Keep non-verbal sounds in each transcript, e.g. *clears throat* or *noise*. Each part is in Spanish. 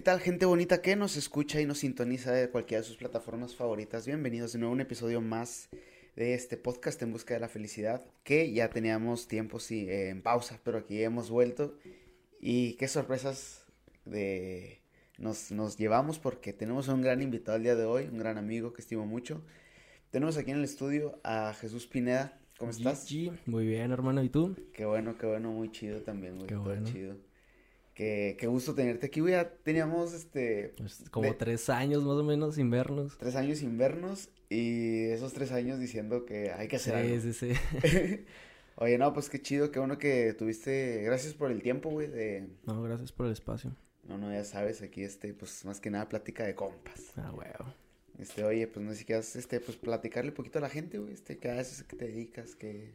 ¿Qué tal, gente bonita que nos escucha y nos sintoniza de cualquiera de sus plataformas favoritas? Bienvenidos de nuevo a un episodio más de este podcast en busca de la felicidad, que ya teníamos tiempo sí, eh, en pausa, pero aquí hemos vuelto. Y qué sorpresas de nos, nos llevamos porque tenemos a un gran invitado el día de hoy, un gran amigo que estimo mucho. Tenemos aquí en el estudio a Jesús Pineda. ¿Cómo estás? Gigi, muy bien, hermano. ¿Y tú? Qué bueno, qué bueno, muy chido también, güey. Qué todo bueno. chido. Qué, qué gusto tenerte aquí, güey. Ya teníamos este Pues, como De- tres años más o menos sin vernos. tres años sin vernos y esos tres años diciendo que hay que hacer algo. Sí, sí, sí. *laughs* Oye, no, pues qué chido, qué bueno que tuviste. Gracias por el tiempo, güey. De... No, gracias por el espacio. No, no, ya sabes, aquí este, pues más que nada plática de compas. Ah, huevo. Este, oye, pues no sé si quieras, este, pues platicarle un poquito a la gente, güey. Este, ¿qué haces? ¿A ¿Qué te dedicas? ¿Qué?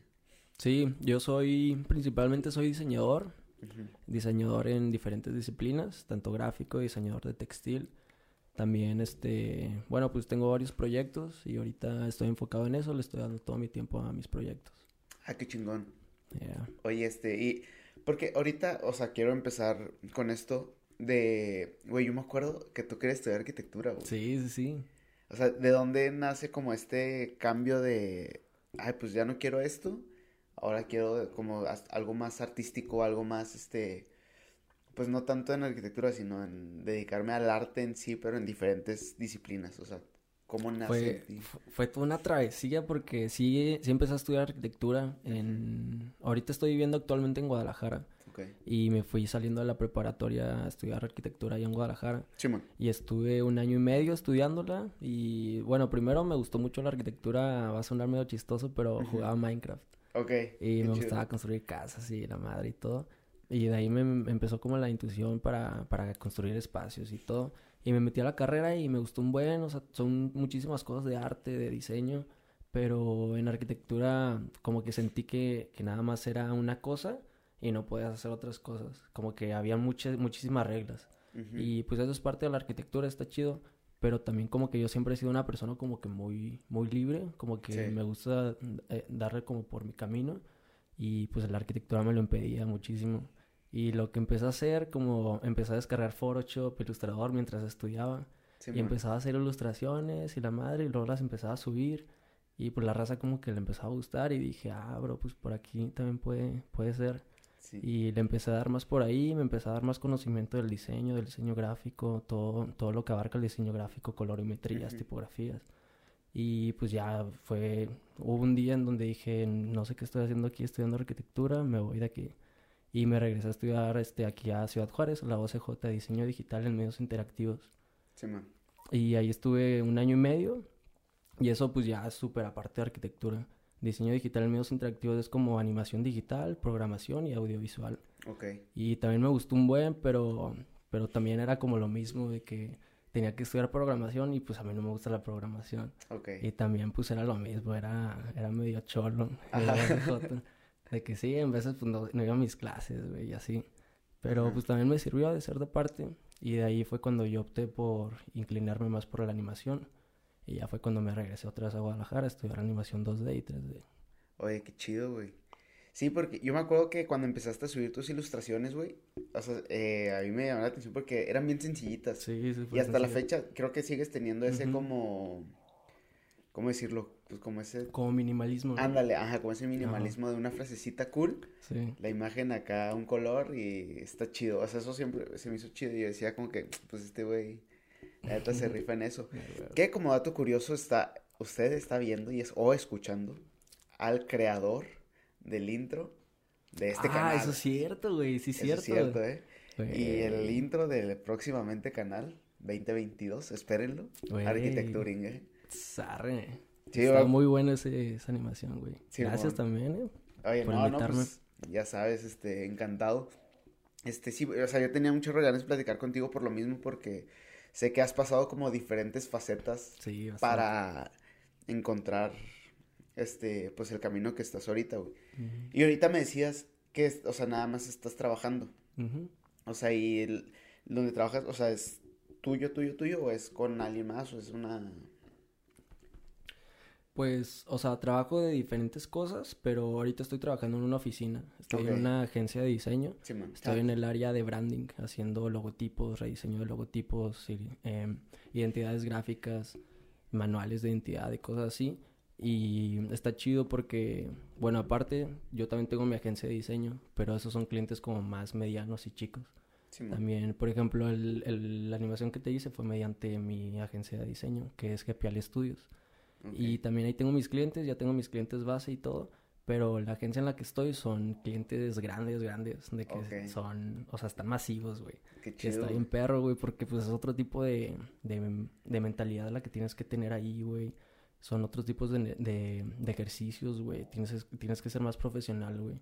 Sí, yo soy, principalmente soy diseñador. Diseñador en diferentes disciplinas, tanto gráfico, diseñador de textil. También, este, bueno, pues tengo varios proyectos y ahorita estoy enfocado en eso, le estoy dando todo mi tiempo a mis proyectos. Ah, qué chingón. Yeah. Oye, este, y porque ahorita, o sea, quiero empezar con esto de, güey, yo me acuerdo que tú querías estudiar arquitectura, güey. Sí, sí, sí. O sea, ¿de dónde nace como este cambio de, ay, pues ya no quiero esto, ahora quiero como algo más artístico, algo más, este, pues no tanto en arquitectura, sino en dedicarme al arte en sí, pero en diferentes disciplinas, o sea, ¿cómo nace Fue, fue toda una travesía porque sí, sí empecé a estudiar arquitectura en... Ahorita estoy viviendo actualmente en Guadalajara Ok. y me fui saliendo de la preparatoria a estudiar arquitectura allá en Guadalajara Simón. y estuve un año y medio estudiándola y bueno, primero me gustó mucho la arquitectura, va a sonar medio chistoso, pero jugaba Minecraft Ok. y me chido. gustaba construir casas y la madre y todo. Y de ahí me, empezó como la intuición para, para construir espacios y todo. Y me metí a la carrera y me gustó un buen, o sea, son muchísimas cosas de arte, de diseño, pero en arquitectura como que sentí que, que nada más era una cosa y no podías hacer otras cosas. Como que había muchas, muchísimas reglas. Ujú. Y pues eso es parte de la arquitectura, está chido. Pero también como que yo siempre he sido una persona como que muy, muy libre, como que Sí. me gusta eh, darle como por mi camino. Y pues la arquitectura me lo impedía muchísimo. Y lo que empecé a hacer, como empecé a descargar Photoshop, Illustrator mientras estudiaba. Y Simón. empezaba a hacer ilustraciones y la madre, y luego las empezaba a subir. Y pues la raza como que le empezó a gustar y dije, ah, bro, pues por aquí también puede, puede ser. Sí. Y le empecé a dar más por ahí, me empecé a dar más conocimiento del diseño, del diseño gráfico, todo, todo lo que abarca el diseño gráfico, colorimetrías, tipografías. Y pues ya fue, hubo un día en donde dije, no sé qué estoy haciendo aquí estudiando arquitectura, me voy de aquí. Y me regresé a estudiar este, aquí a Ciudad Juárez, la OCJ, diseño digital en medios interactivos. Simón. Y ahí estuve un año y medio. Y eso pues ya es súper aparte de arquitectura. Diseño digital en medios interactivos es como animación digital, programación y audiovisual. Ok. Y también me gustó un buen, pero, pero también era como lo mismo de que tenía que estudiar programación y pues a mí no me gusta la programación. Ok. Y también pues era lo mismo, era, era medio cholo. *laughs* Era. De que sí, en veces pues no, no iba a mis clases, güey, y así. Pero Ajá. pues también me sirvió de ser de parte. Y de ahí fue cuando yo opté por inclinarme más por la animación. Y ya fue cuando me regresé otra vez a Guadalajara a estudiar animación 2D y 3D. Oye, qué chido, güey. Sí, porque yo me acuerdo que cuando empezaste a subir tus ilustraciones, güey, o sea, eh, a mí me llamó la atención porque eran bien sencillitas. Sí, sí, y hasta la fecha creo que sigues teniendo ese como, ¿cómo decirlo? Pues como ese, Como minimalismo. ¿no? ándale, ajá, como ese minimalismo de una frasecita cool, Sí. la imagen acá, un color y está chido. O sea, eso siempre se me hizo chido y yo decía como que, pues este güey, neta se rifa en eso. *laughs* Que como dato curioso está, usted está viendo y es, o escuchando al creador del intro de este ah, canal. eso es cierto, güey. Sí, es Eso cierto. es cierto, ¿eh? Y el intro del próximamente canal 2022, espérenlo. Güey. Arquitecturing, ¿eh? Zarre. Sí, Está va- muy buena ese- esa animación, güey. Sí, Gracias mon. también, eh. Oye, por no, no, invitarme. pues ya sabes, este, encantado. Este, sí, o sea, yo tenía ganas de platicar contigo por lo mismo, porque sé que has pasado como diferentes facetas Sí, para encontrar, este, pues el camino que estás ahorita, güey. Y ahorita me decías que, o sea, nada más estás trabajando. O sea, y el, donde trabajas, o sea, es tuyo, tuyo, tuyo, o es con alguien más, o es una... Pues, o sea, trabajo de diferentes cosas, pero ahorita estoy trabajando en una oficina. Estoy en una agencia de diseño. Sí. Estoy en el área de branding, haciendo logotipos, rediseño de logotipos, y, em, identidades gráficas, manuales de identidad y cosas así. Y está chido porque, bueno, aparte, yo también tengo mi agencia de diseño, pero esos son clientes como más medianos y chicos. Sí. También, por ejemplo, el, el- la animación que te hice fue mediante mi agencia de diseño, que es Gepial Studios. Ok. Y también ahí tengo mis clientes, ya tengo mis clientes base y todo, pero la agencia en la que estoy son clientes grandes, grandes, de que Ok. son, o sea, están masivos, güey. Qué chido. está bien perro, güey, porque pues es otro tipo de, de, de mentalidad la que tienes que tener ahí, güey. Son otros tipos de, de, de ejercicios, güey. Tienes, es- tienes que ser más profesional, güey.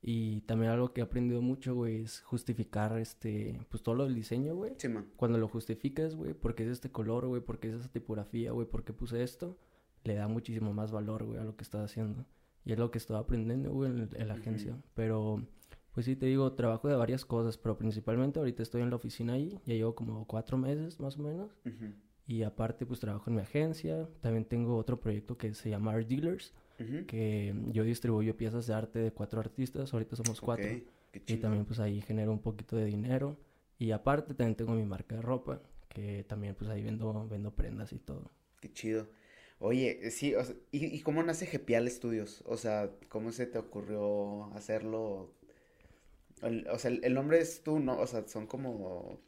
Y también algo que he aprendido mucho, güey, es justificar, este, pues todo lo del diseño, güey. Sí, man. Cuando lo justificas, güey, porque es este color, güey, porque es esa tipografía, güey, porque puse esto, le da muchísimo más valor, güey, a lo que estás haciendo. Y es lo que estoy aprendiendo, güey, en, en la agencia. Pero, pues sí, te digo, trabajo de varias cosas, pero principalmente ahorita estoy en la oficina ahí, ya llevo como cuatro meses, más o menos. Y aparte, pues trabajo en mi agencia. También tengo otro proyecto que se llama Art Dealers, que yo distribuyo piezas de arte de cuatro artistas, ahorita somos cuatro. Y también pues ahí genero un poquito de dinero. Y aparte también tengo mi marca de ropa, que también pues ahí vendo, vendo prendas y todo. Qué chido. Oye, eh, sí, o sea, ¿y, y cómo nace Gepial Studios? O sea, ¿cómo se te ocurrió hacerlo? El- o sea, el, el nombre es tú, ¿no? O sea, son como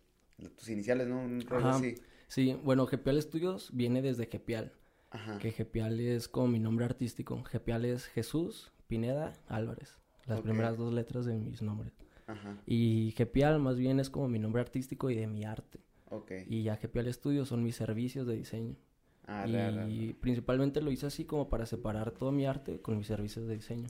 tus iniciales, ¿no? Un rollo Ajá. así. Sí, bueno, Gepial Studios viene desde Gepial, Ajá. que Gepial es como mi nombre artístico. Gepial es Jesús Pineda Álvarez, las primeras dos letras de mis nombres. Ajá. Y Gepial más bien es como mi nombre artístico y de mi arte. Y ya Gepial Studios son mis servicios de diseño. Ah, real, real, y real. principalmente lo hice así como para separar todo mi arte con mis servicios de diseño.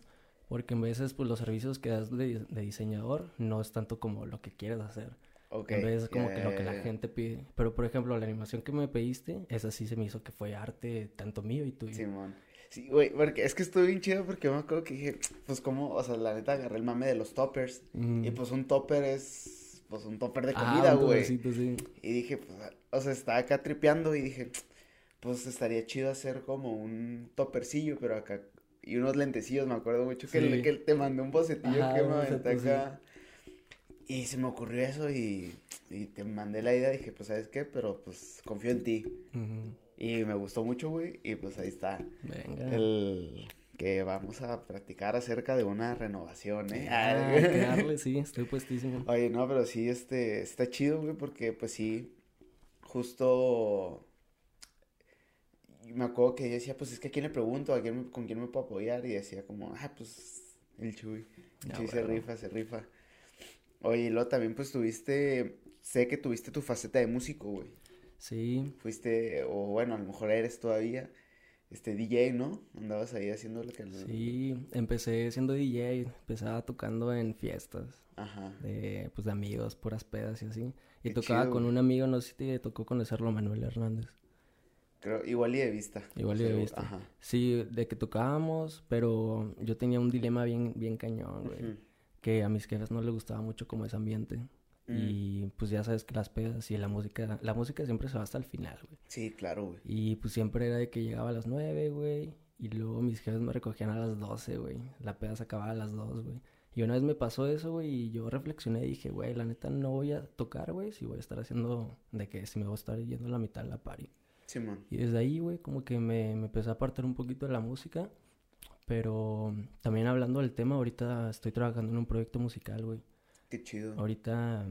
Porque en veces, pues los servicios que das de, de diseñador no es tanto como lo que quieres hacer. Ok. En vez es como ya, que lo ya, que la ya. gente pide. Pero por ejemplo, la animación que me pediste, esa sí se me hizo que fue arte tanto mío y tuyo. Simón. Sí, güey, porque es que estuvo bien chido porque me acuerdo que dije, pues como, o sea, la neta agarré el mame de los toppers. Mm. Y pues un topper es, pues un topper de Ah, comida, güey. topercito, sí. Y dije, pues, o sea, estaba acá tripeando y dije, pues estaría chido hacer como un topercillo, pero acá, y unos lentecillos, me acuerdo mucho que, Sí. que te mandé un bocetillo Ajá, que me aventé acá. Y se me ocurrió eso y, y te mandé la idea, dije, pues, ¿sabes qué? Pero, pues, confío en ti. Y me gustó mucho, güey, y pues ahí está Venga. el que vamos a practicar acerca de una renovación, ¿eh? Ah, *laughs* darle, sí, estoy puestísimo. Oye, no, pero sí, este, está chido, güey, porque pues sí, justo me acuerdo que yo decía, pues es que a quién le pregunto, a quién, con quién me puedo apoyar, y decía como, ah, pues el Chuy, el Ah, Chuy se rifa, se rifa. Oye, y luego también pues tuviste, sé que tuviste tu faceta de músico, güey, Sí, fuiste, o bueno, a lo mejor eres todavía, este, DJ, ¿no? Andabas ahí haciendo lo que... sí, empecé siendo DJ, empezaba tocando en fiestas. Ajá, de, pues, de amigos, puras pedas y así. Y Qué tocaba chido, con güey. un amigo, no sé si te tocó conocerlo, Manuel Hernández. Creo, igual y de vista. Igual y de vista. Ajá. Sí, de que tocábamos, pero yo tenía un dilema bien, bien cañón, güey. Que a mis jefes no les gustaba mucho como ese ambiente. Mm. Y pues ya sabes que las pedas y la música, la música siempre se va hasta el final, güey. Sí, claro, güey. Y pues siempre era de que llegaba a las nueve, güey. Y luego mis jefes me recogían a las doce, güey. La peda se acababa a las dos, güey. Y una vez me pasó eso, güey, y yo reflexioné y dije, güey, la neta no voy a tocar, güey, si voy a estar haciendo de que si me voy a estar yendo a la mitad de la party. Simón. Y desde ahí, güey, como que me, me empecé a apartar un poquito de la música. Pero también hablando del tema, ahorita estoy trabajando en un proyecto musical, güey. Qué chido. Ahorita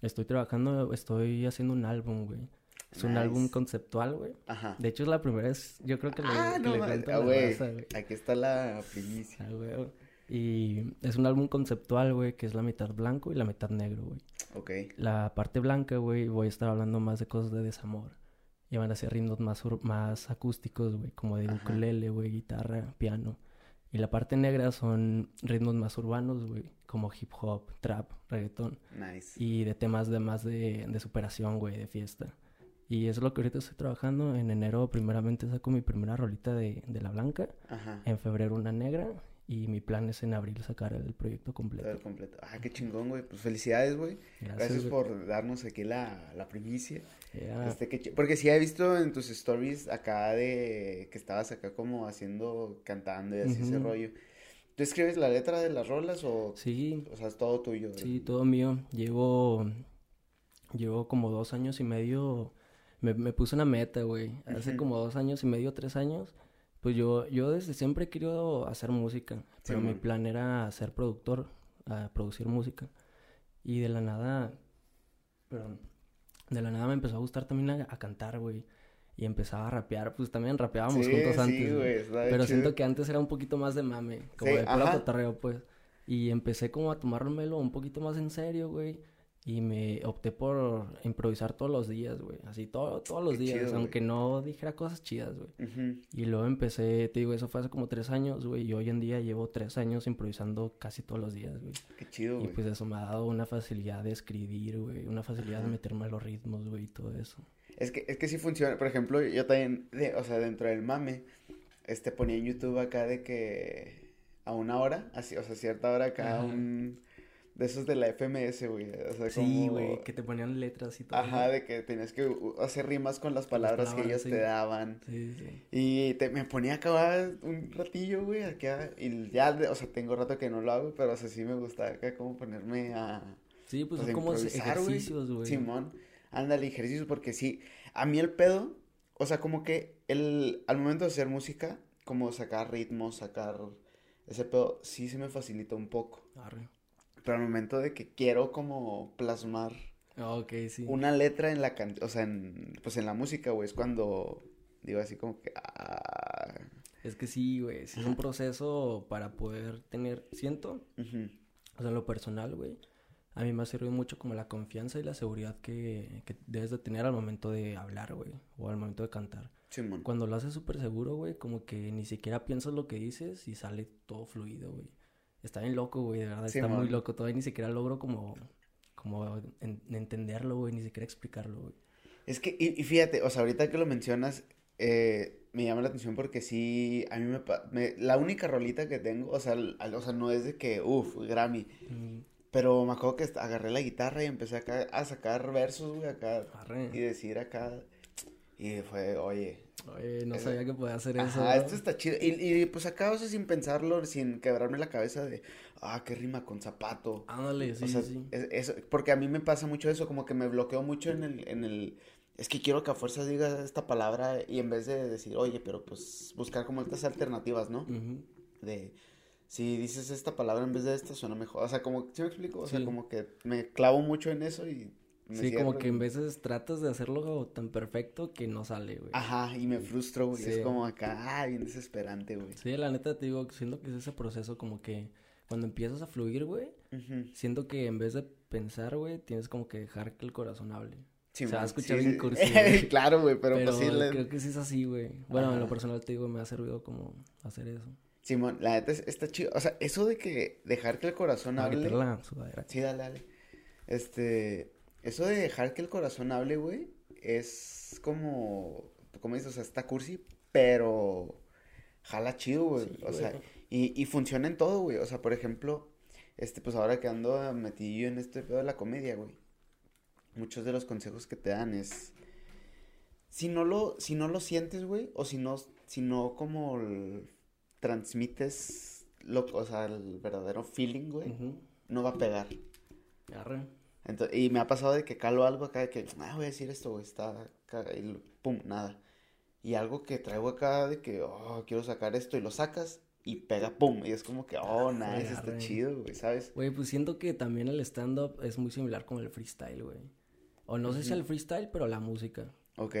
estoy trabajando, estoy haciendo un álbum, güey. Es un álbum Nice. conceptual, güey. Ajá. De hecho, es la primera vez, yo creo que le, Ah, que no le cuento Ah, güey. Aquí está la primicia. Ah, güey. Y es un álbum conceptual, güey, que es la mitad blanco y la mitad negro, güey. Ok. La parte blanca, güey, voy a estar hablando más de cosas de desamor. Y van a ser ritmos más, más acústicos, güey, como de Ajá. ukulele, güey, guitarra, piano. Y la parte negra son ritmos más urbanos, güey, como hip hop, trap, reggaetón. Nice. Y de temas de más de, de superación, güey, de fiesta. Y eso es lo que ahorita estoy trabajando. En enero, primeramente, saco mi primera rolita de, de la blanca. Ajá. En febrero, una negra. Y mi plan es en abril sacar el proyecto completo. Todo completo. Ah, qué chingón, güey. Pues felicidades, güey. Gracias, Gracias güey. por darnos aquí la, la primicia. Este, Porque sí he visto en tus stories acá de que estabas acá como haciendo, cantando y así ese rollo. ¿Tú escribes la letra de las rolas o, Sí, o sea, es todo tuyo? sí, todo mío. Llevo, llevo como dos años y medio, me, me puse una meta, güey. Hace como dos años y medio, tres años, pues yo, yo desde siempre he querido hacer música, pero mi plan era ser productor, a producir música. Y de la nada, perdón, de la nada me empezó a gustar también a, a cantar, güey. Y empezaba a rapear, pues también rapeábamos Sí, juntos sí, antes, güey, Pero chido. siento que antes era un poquito más de mame, como de puro cotorreo, pues. Y empecé como a tomármelo un poquito más en serio, güey. Y me opté por improvisar todos los días, güey. Así todo, todos los Qué días, chido, güey. aunque no dijera cosas chidas, güey. Y luego empecé, te digo, eso fue hace como tres años, güey. Y hoy en día llevo tres años improvisando casi todos los días, güey. Qué chido, Y güey. pues eso me ha dado una facilidad de escribir, güey. Una facilidad de meterme a los ritmos, güey, y todo eso. Es que, es que sí funciona. Por ejemplo, yo también, de- o sea, dentro del mame, este, ponía en YouTube acá de que a una hora, así, o sea, cierta hora acá, Ajá. un, de esos de la FMS, güey. O sea, Sí, como- güey, que te ponían letras y todo. Ajá, de que tenías que hacer rimas con las palabras que palabras, ellos sí. te daban. Sí, sí. Y te, me ponía a acabar un ratillo, güey, acá. Y ya, o sea, tengo rato que no lo hago, pero o sea, sí me gusta acá como ponerme a, Sí, pues pues, son como ejercicios, güey. Simón, ándale, ejercicios, porque sí, a mí el pedo, o sea, como que el, al momento de hacer música, como sacar ritmos, sacar ese pedo, sí se me facilita un poco. Arre. Pero al momento de que quiero como plasmar Ah, sí. una letra en la can, o sea, en, pues en la música, güey, es cuando digo así como que, ah, Es que sí, güey, sí es un proceso para poder tener, siento, o sea, en lo personal, güey, a mí me ha servido mucho como la confianza y la seguridad que, que debes de tener al momento de hablar, güey, o al momento de cantar. Simón. Cuando lo haces súper seguro, güey, como que ni siquiera piensas lo que dices y sale todo fluido, güey. Está bien loco, güey, de verdad, está muy Simón. loco. Todavía ni siquiera logro como, como en- entenderlo, güey, ni siquiera explicarlo, güey. Es que, y, y fíjate, o sea, ahorita que lo mencionas, eh, me llama la atención porque sí, a mí me, me- la única rolita que tengo, o sea, al- o sea, no es de que, uff, Grammy, Mm, pero me acuerdo que agarré la guitarra y empecé acá a sacar versos, güey, acá, arre. y decir acá, y fue, oye, Oye, no Eso- sabía que podía hacer eso. ¿no? esto está chido, y, y pues acá, o sea, sin pensarlo, sin quebrarme la cabeza de, ah, qué rima con zapato, Ándale, sí, o sea, sí, es- eso, porque a mí me pasa mucho eso, como que me bloqueo mucho en el, en el, es que quiero que a fuerza diga esta palabra y en vez de decir, oye, pero pues buscar como estas alternativas, ¿no? De, si dices esta palabra en vez de esta suena mejor, o sea, como, ¿sí me explico? O sea, como que me clavo mucho en eso y Sí, como que en veces tratas de hacerlo tan perfecto que no sale, güey. Ajá, y me frustro, güey, es Sí. como acá, ah, bien desesperante, güey. Sí, la neta te digo, siento que es ese proceso como que cuando empiezas a fluir, güey, siento que en vez de pensar, güey, tienes como que dejar que el corazón hable. Sí, Se va a escuchar sí, sí. *laughs* güey. Claro, güey, pero, Pero, pues sí, le- creo que sí es así, güey. Bueno, en lo personal te digo, me ha servido como hacer eso. Simón, la neta es- está chido, o sea, eso de que dejar que el corazón hable. meter la sudadera. Sí, dale, dale. Este, eso de dejar que el corazón hable, güey, es como, como dices, o sea, está cursi, pero jala chido, güey. Sí, o sea, y, y funciona en todo, güey. O sea, por ejemplo, este, pues ahora que ando metido en este pedo de la comedia, güey. Muchos de los consejos que te dan es, si no lo, si no lo sientes, güey, o si no, si no como el- transmites lo, o sea, el verdadero feeling, güey, no va a pegar. Arre. Ento- y me ha pasado de que calo algo acá de que, ah, voy a decir esto, güey, está acá, y pum, nada. Y algo que traigo acá de que, oh, quiero sacar esto, y lo sacas, y pega, pum, y es como que, oh, Arre, nice, está arre. chido, güey, ¿sabes? Güey, pues siento que también el stand-up es muy similar con el freestyle, güey. O no sé si el freestyle, pero la música. Ok.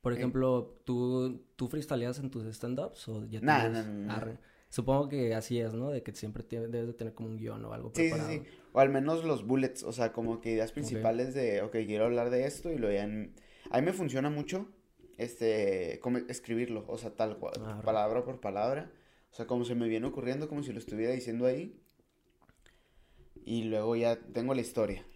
Por ejemplo, ¿tú, ¿tú freestyleas en tus stand-ups o ya Nah, tienes- nah, nah. Supongo que así es, ¿no? De que siempre debes de tener como un guion o algo Sí, sí, preparado. sí. O al menos los bullets, o sea, como que ideas principales de, ok, quiero hablar de esto, y lo ya en- A mí me funciona mucho, este, como escribirlo, o sea, tal cual, Arre. palabra por palabra, o sea, como se me viene ocurriendo, como si lo estuviera diciendo ahí, y luego ya tengo la historia,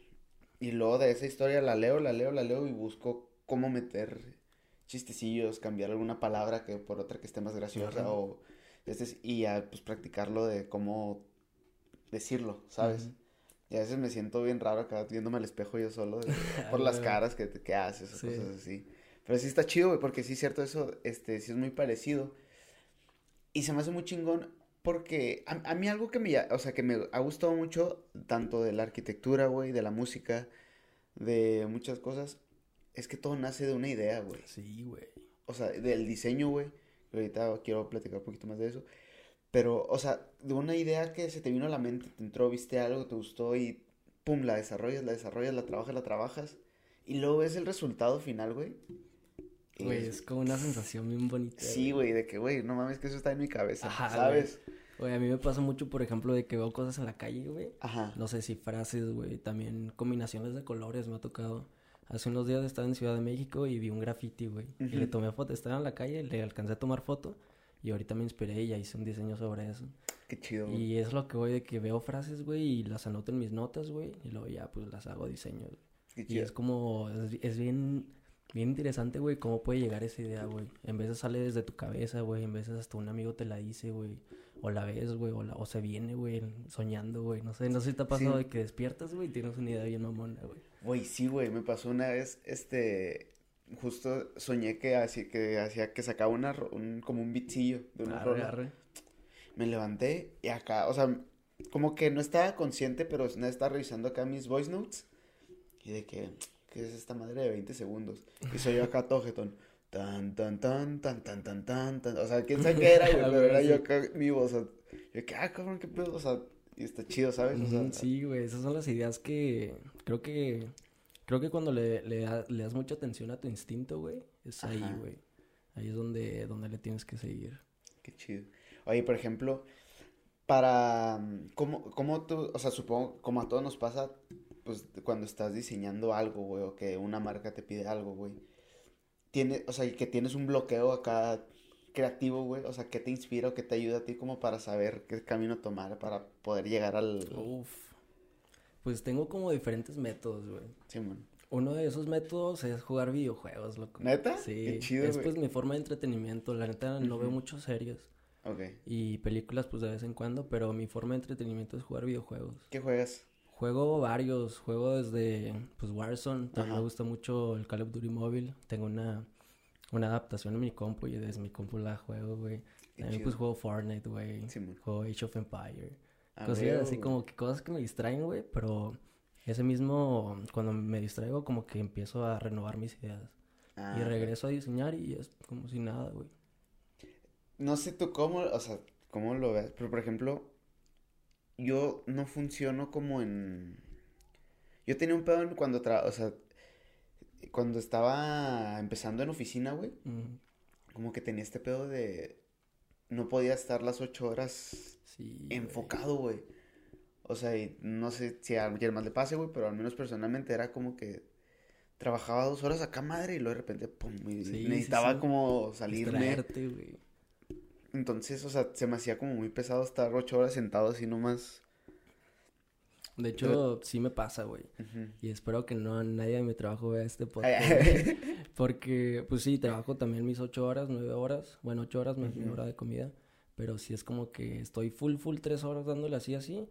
y luego de esa historia la leo, la leo, la leo, y busco cómo meter chistecillos, cambiar alguna palabra que por otra que esté más graciosa, Ajá. o Este es- y ya, pues, practicarlo de cómo decirlo, ¿sabes? Y a veces me siento bien raro acá viéndome al espejo yo solo de- *laughs* por Ah, las caras que, que haces o Sí. cosas así. Pero sí está chido, güey, porque sí es cierto eso, este, sí es muy parecido. Y se me hace muy chingón porque a, a mí algo que me, ya- o sea, que me ha gustado mucho, tanto de la arquitectura, güey, de la música, de muchas cosas, es que todo nace de una idea, güey. Sí, güey. O sea, del diseño, güey. Ahorita quiero platicar un poquito más de eso. Pero, o sea, de una idea que se te vino a la mente, te entró, viste algo, te gustó y pum, la desarrollas, la desarrollas, la trabajas, la trabajas. Y luego ves el resultado final, güey. Güey, es- es como una sensación bien bonita. Sí, güey, de que, güey, no mames, que eso está en mi cabeza, Ajá, ¿sabes? Güey, a mí me pasa mucho, por ejemplo, de que veo cosas en la calle, güey. Ajá. No sé si frases, güey, también combinaciones de colores me ha tocado. Hace unos días estaba en Ciudad de México y vi un graffiti, güey. Y le tomé foto, estaba en la calle, le alcancé a tomar foto y ahorita me inspiré y ya hice un diseño sobre eso. Qué chido, güey. Y es lo que voy de que veo frases, güey, y las anoto en mis notas, güey, y luego ya pues las hago diseños. Qué Y chido. es como, es, es bien, bien interesante, güey, cómo puede llegar esa idea, güey. En veces sale desde tu cabeza, güey, en veces hasta un amigo te la dice, güey. O la ves, güey, o, la- o se viene, güey, soñando, güey. No sé, no sé si te ha pasado Sí. de que despiertas, güey, y tienes una idea bien mamona, güey. Güey, sí, güey, me pasó una vez, este, justo soñé que hacía que, hacía, que sacaba una, un, como un bitzillo de una Arre, arre. Me levanté y acá, o sea, como que no estaba consciente, pero no estaba revisando acá mis voice notes. Y de que, ¿qué es esta madre de 20 segundos? Y soy yo acá todo jetón. Tan, tan, tan, tan, tan, tan, tan, tan. O sea, quién sabe qué era, *laughs* güey, pero era yo acá, mi voz. O sea, yo que, ah, cabrón, qué pedo. O sea, y está chido, ¿sabes? O sea, sí, güey, esas son las ideas que creo que creo que cuando le, le, da- le das mucha atención a tu instinto, güey, es ahí, Ajá. güey. Ahí es donde, donde le tienes que seguir. Qué chido. Oye, por ejemplo, para, ¿cómo, cómo tú, o sea, supongo, como a todos nos pasa, pues, cuando estás diseñando algo, güey, o que una marca te pide algo, güey, tiene, o sea, y que tienes un bloqueo acá creativo, güey, o sea, ¿qué te inspira o qué te ayuda a ti como para saber qué camino tomar para poder llegar al... Uf. Pues tengo como diferentes métodos, güey. Simón. Uno de esos métodos es jugar videojuegos, loco. ¿Neta? Sí, Qué chido, es güey. pues mi forma de entretenimiento. La neta no veo Ujú. muchas series Ok. y películas pues de vez en cuando, pero mi forma de entretenimiento es jugar videojuegos. ¿Qué juegas? Juego varios, juego desde pues Warzone, también Ajá. me gusta mucho el Call of Duty móvil. Tengo una, una adaptación en mi compu y desde mi compu la juego, güey. También pues juego Fortnite, güey. Juego Age of Empire. Ah, huevo, así como que cosas que me distraen, güey, pero ese mismo, cuando me distraigo, como que empiezo a renovar mis ideas. Ah, y regreso a diseñar y es como si nada, güey. No sé tú cómo, o sea, cómo lo ves, pero por ejemplo, yo no funciono como en... Yo tenía un pedo en cuando, tra... o sea, cuando estaba empezando en oficina, güey, como que tenía este pedo de... No podía estar las ocho horas sí. enfocado, güey. O sea, y no sé si a alguien más le pase, güey, pero al menos personalmente era como que trabajaba dos horas acá, madre, y luego de repente, pum, sí, necesitaba sí. como salirme. Distraerte, güey. Entonces, o sea, se me hacía como muy pesado estar ocho horas sentado así nomás. De hecho, sí me pasa, güey. Y espero que no nadie de mi trabajo vea este podcast. ay. *laughs* Porque, pues sí, trabajo también mis ocho horas, nueve horas. Bueno, ocho horas más mi Ujú. hora de comida. Pero sí es como que estoy full, full tres horas dándole así, así.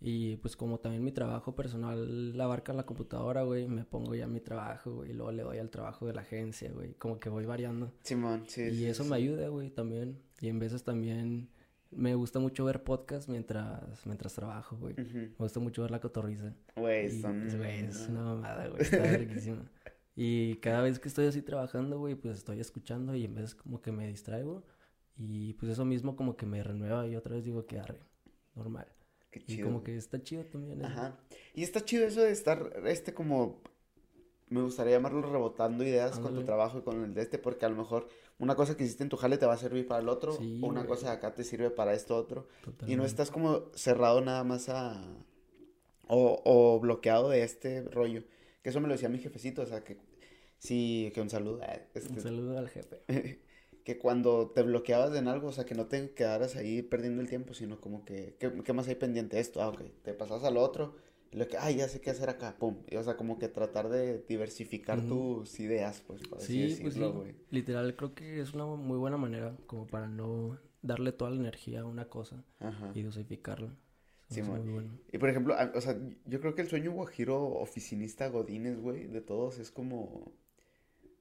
Y pues como también mi trabajo personal abarca la computadora, güey, me pongo ya mi trabajo, güey. Y luego le doy al trabajo de la agencia, güey. Como que voy variando. Simón, sí, Y sí, eso sí. me ayuda, güey, también. Y en veces también me gusta mucho ver podcast mientras, mientras trabajo, güey. Me gusta mucho ver la cotorriza. Güey, Y, son... pues, güey, es una mamada, güey. Está verguísima. Y cada vez que estoy así trabajando, güey, pues estoy escuchando y en vez como que me distraigo. Y pues eso mismo como que me renueva y otra vez digo que arre, normal. Qué Y chido. como que está chido también. eso. Ajá. Y está chido eso de estar, este, como... Me gustaría llamarlo rebotando ideas con tu trabajo y con el de este, porque a lo mejor una cosa que hiciste en tu jale te va a servir para el otro, Sí, o una güey. cosa de acá te sirve para esto otro. Y no estás como cerrado nada más a... O, o bloqueado de este rollo. Que eso me lo decía mi jefecito, o sea, que... Sí, que un saludo. eh, Un este, saludo al jefe. *laughs* que cuando te bloqueabas en algo, o sea, que no te quedaras ahí perdiendo el tiempo, sino como que, ¿qué, qué más hay pendiente? Esto, ah, ok, te pasas al otro, lo que, ay, ya sé qué hacer acá, pum. Y, o sea, como que tratar de diversificar tus ideas, pues, por así Sí, pues sí. decirlo, güey. Literal, creo que es una muy buena manera como para no, darle toda la energía a una cosa Ajá. y dosificarla. Sí, Es muy bueno. Y por ejemplo, o sea, yo creo que el sueño guajiro oficinista godines, güey, de todos es como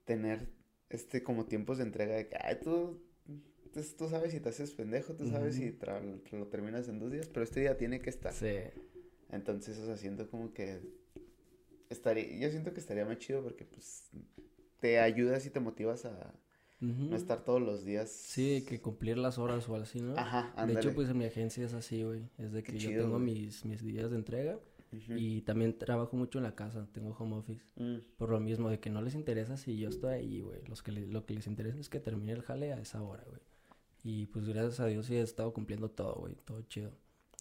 tener este como tiempos de entrega de que, ay, tú, tú, sabes si te haces pendejo, tú sabes si lo terminas en dos días, pero este día tiene que estar. Sí. Entonces, o sea, siento como que estaría, yo siento que estaría más chido porque pues te ayudas y te motivas a no estar todos los días. Sí, que cumplir las horas o así, ¿no? Ajá, De ándale. hecho, pues en mi agencia es así, güey. Es de Qué que yo chido, tengo güey. mis, mis días de entrega y también trabajo mucho en la casa. Tengo home office. Mm, Por lo mismo, de que no les interesa si yo estoy ahí, güey. Los que le- lo que les interesa es que termine el jale a esa hora, güey. Y pues gracias a Dios sí he estado cumpliendo todo, güey. Todo chido.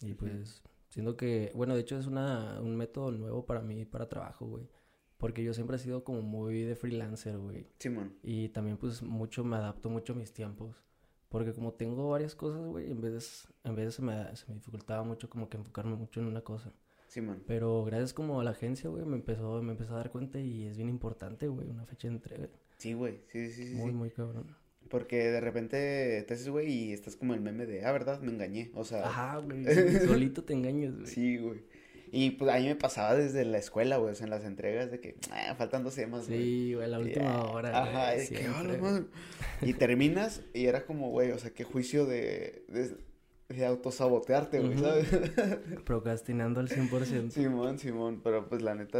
Y pues siento que, bueno, de hecho es una, un método nuevo para mí, para trabajo, güey. Porque yo siempre he sido como muy de freelancer, güey. Simón. Y también pues mucho me adapto mucho a mis tiempos. Porque como tengo varias cosas, güey, en vez, en vez se me, se me dificultaba mucho como que enfocarme mucho en una cosa. Simón. Pero gracias como a la agencia, güey, me empezó, me empezó a dar cuenta y es bien importante, güey, una fecha de entrega. Sí, güey. Sí, sí, sí, Muy, sí. muy cabrón. Porque de repente te haces, güey, y estás como el meme de, ah, ¿verdad? Me engañé. O sea, Ajá, güey, *laughs* solito te engañas, güey. sí, güey. Y pues a mí me pasaba desde la escuela, güey, o sea, en las entregas de que, ah, faltan dos temas, güey. Sí, güey, la última ah, hora, Ajá, güey, es que, man. Y *laughs* terminas y era como, güey, o sea, qué juicio de, de, de autosabotearte, güey. ¿sabes? *laughs* Procrastinando al 100%. Simón, Simón, pero pues la neta,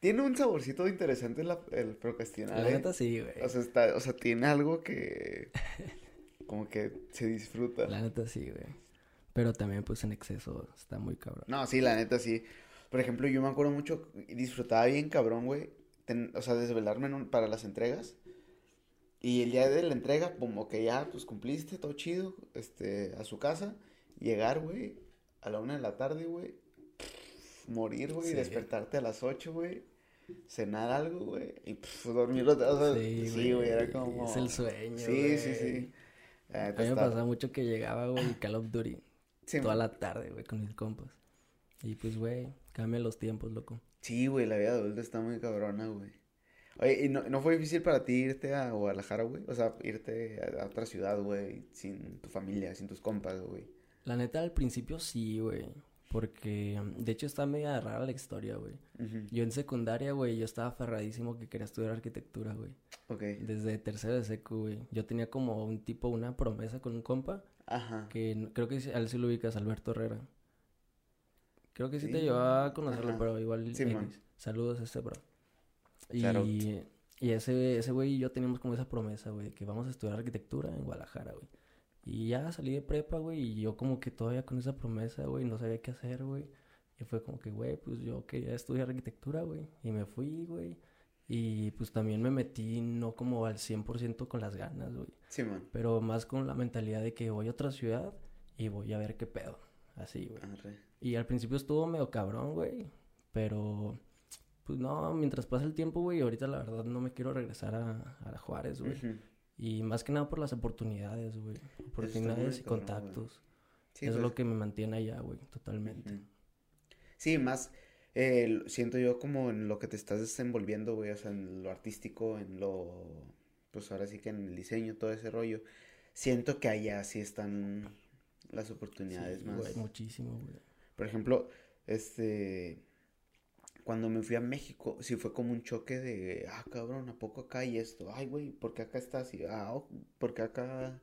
tiene un saborcito interesante la- el procrastinar, La ¿eh? neta sí, güey. O sea, está, o sea, tiene algo que *laughs* como que se disfruta. La neta sí, güey. Pero también, pues, en exceso está muy cabrón. No, sí, la neta sí. Por ejemplo, yo me acuerdo mucho disfrutaba bien cabrón, güey. ten- o sea, desvelarme en un- para las entregas. Y el día de la entrega, como que ya, pues cumpliste, todo chido, este, a su casa. Llegar, güey, a la una de la tarde, güey. Morir, güey, Sí. despertarte a las ocho, güey. Cenar algo, güey. Y pff, dormir otra o sea, Sí, sí, güey, era como... Es el sueño, Sí, sí, güey. sí. A mí me está- pasaba mucho que llegaba, güey, Call of Duty Sí, toda man. la tarde, güey, con mis compas. Y pues, güey, cambia los tiempos, loco. Sí, güey, la vida adulta está muy cabrona, güey. Oye, ¿y no, no fue difícil para ti irte a Guadalajara, güey? O sea, irte a, a otra ciudad, güey, sin tu familia, sin tus compas, güey. La neta, al principio sí, güey. Porque, mm, de hecho, está media rara la historia, güey. Yo en secundaria, güey, yo estaba aferradísimo que quería estudiar arquitectura, güey. Ok. Desde tercero de secu, güey. Yo tenía como un tipo, una promesa con un compa. Ajá. Que creo que a él sí lo ubicas, Alberto Herrera. Creo que sí, te llevó a conocerlo, ajá. pero igual. Sí. Saludos a este bro. Y, y ese, ese güey y yo teníamos como esa promesa, güey, que vamos a estudiar arquitectura en Guadalajara, güey. Y ya salí de prepa, güey, y yo como que todavía con esa promesa, güey, no sabía qué hacer, güey. Y fue como que, güey, pues yo quería estudiar arquitectura, güey. Y me fui, güey. Y pues también me metí no como al 100% con las ganas, güey. Sí, man. Pero más con la mentalidad de que voy a otra ciudad y voy a ver qué pedo. Así, güey. Arre. Y al principio estuvo medio cabrón, güey. Pero, pues no, mientras pasa el tiempo, güey, ahorita la verdad no me quiero regresar a, a Juárez, güey. Ujú. Y más que nada por las oportunidades, güey. Oportunidades y cabrón, contactos. Sí, es pues, lo que me mantiene allá, güey, totalmente. Sí, más eh, siento yo como en lo que te estás desenvolviendo, güey, o sea, en lo artístico, en lo, pues ahora sí que en el diseño, todo ese rollo. Siento que allá sí están las oportunidades Sí, más. güey, muchísimo, güey. Por ejemplo, este, cuando me fui a México, sí fue como un choque de, ah, cabrón, ¿a poco acá hay esto? Ay, güey, ¿por qué acá está así? Ah, oh, ¿por qué acá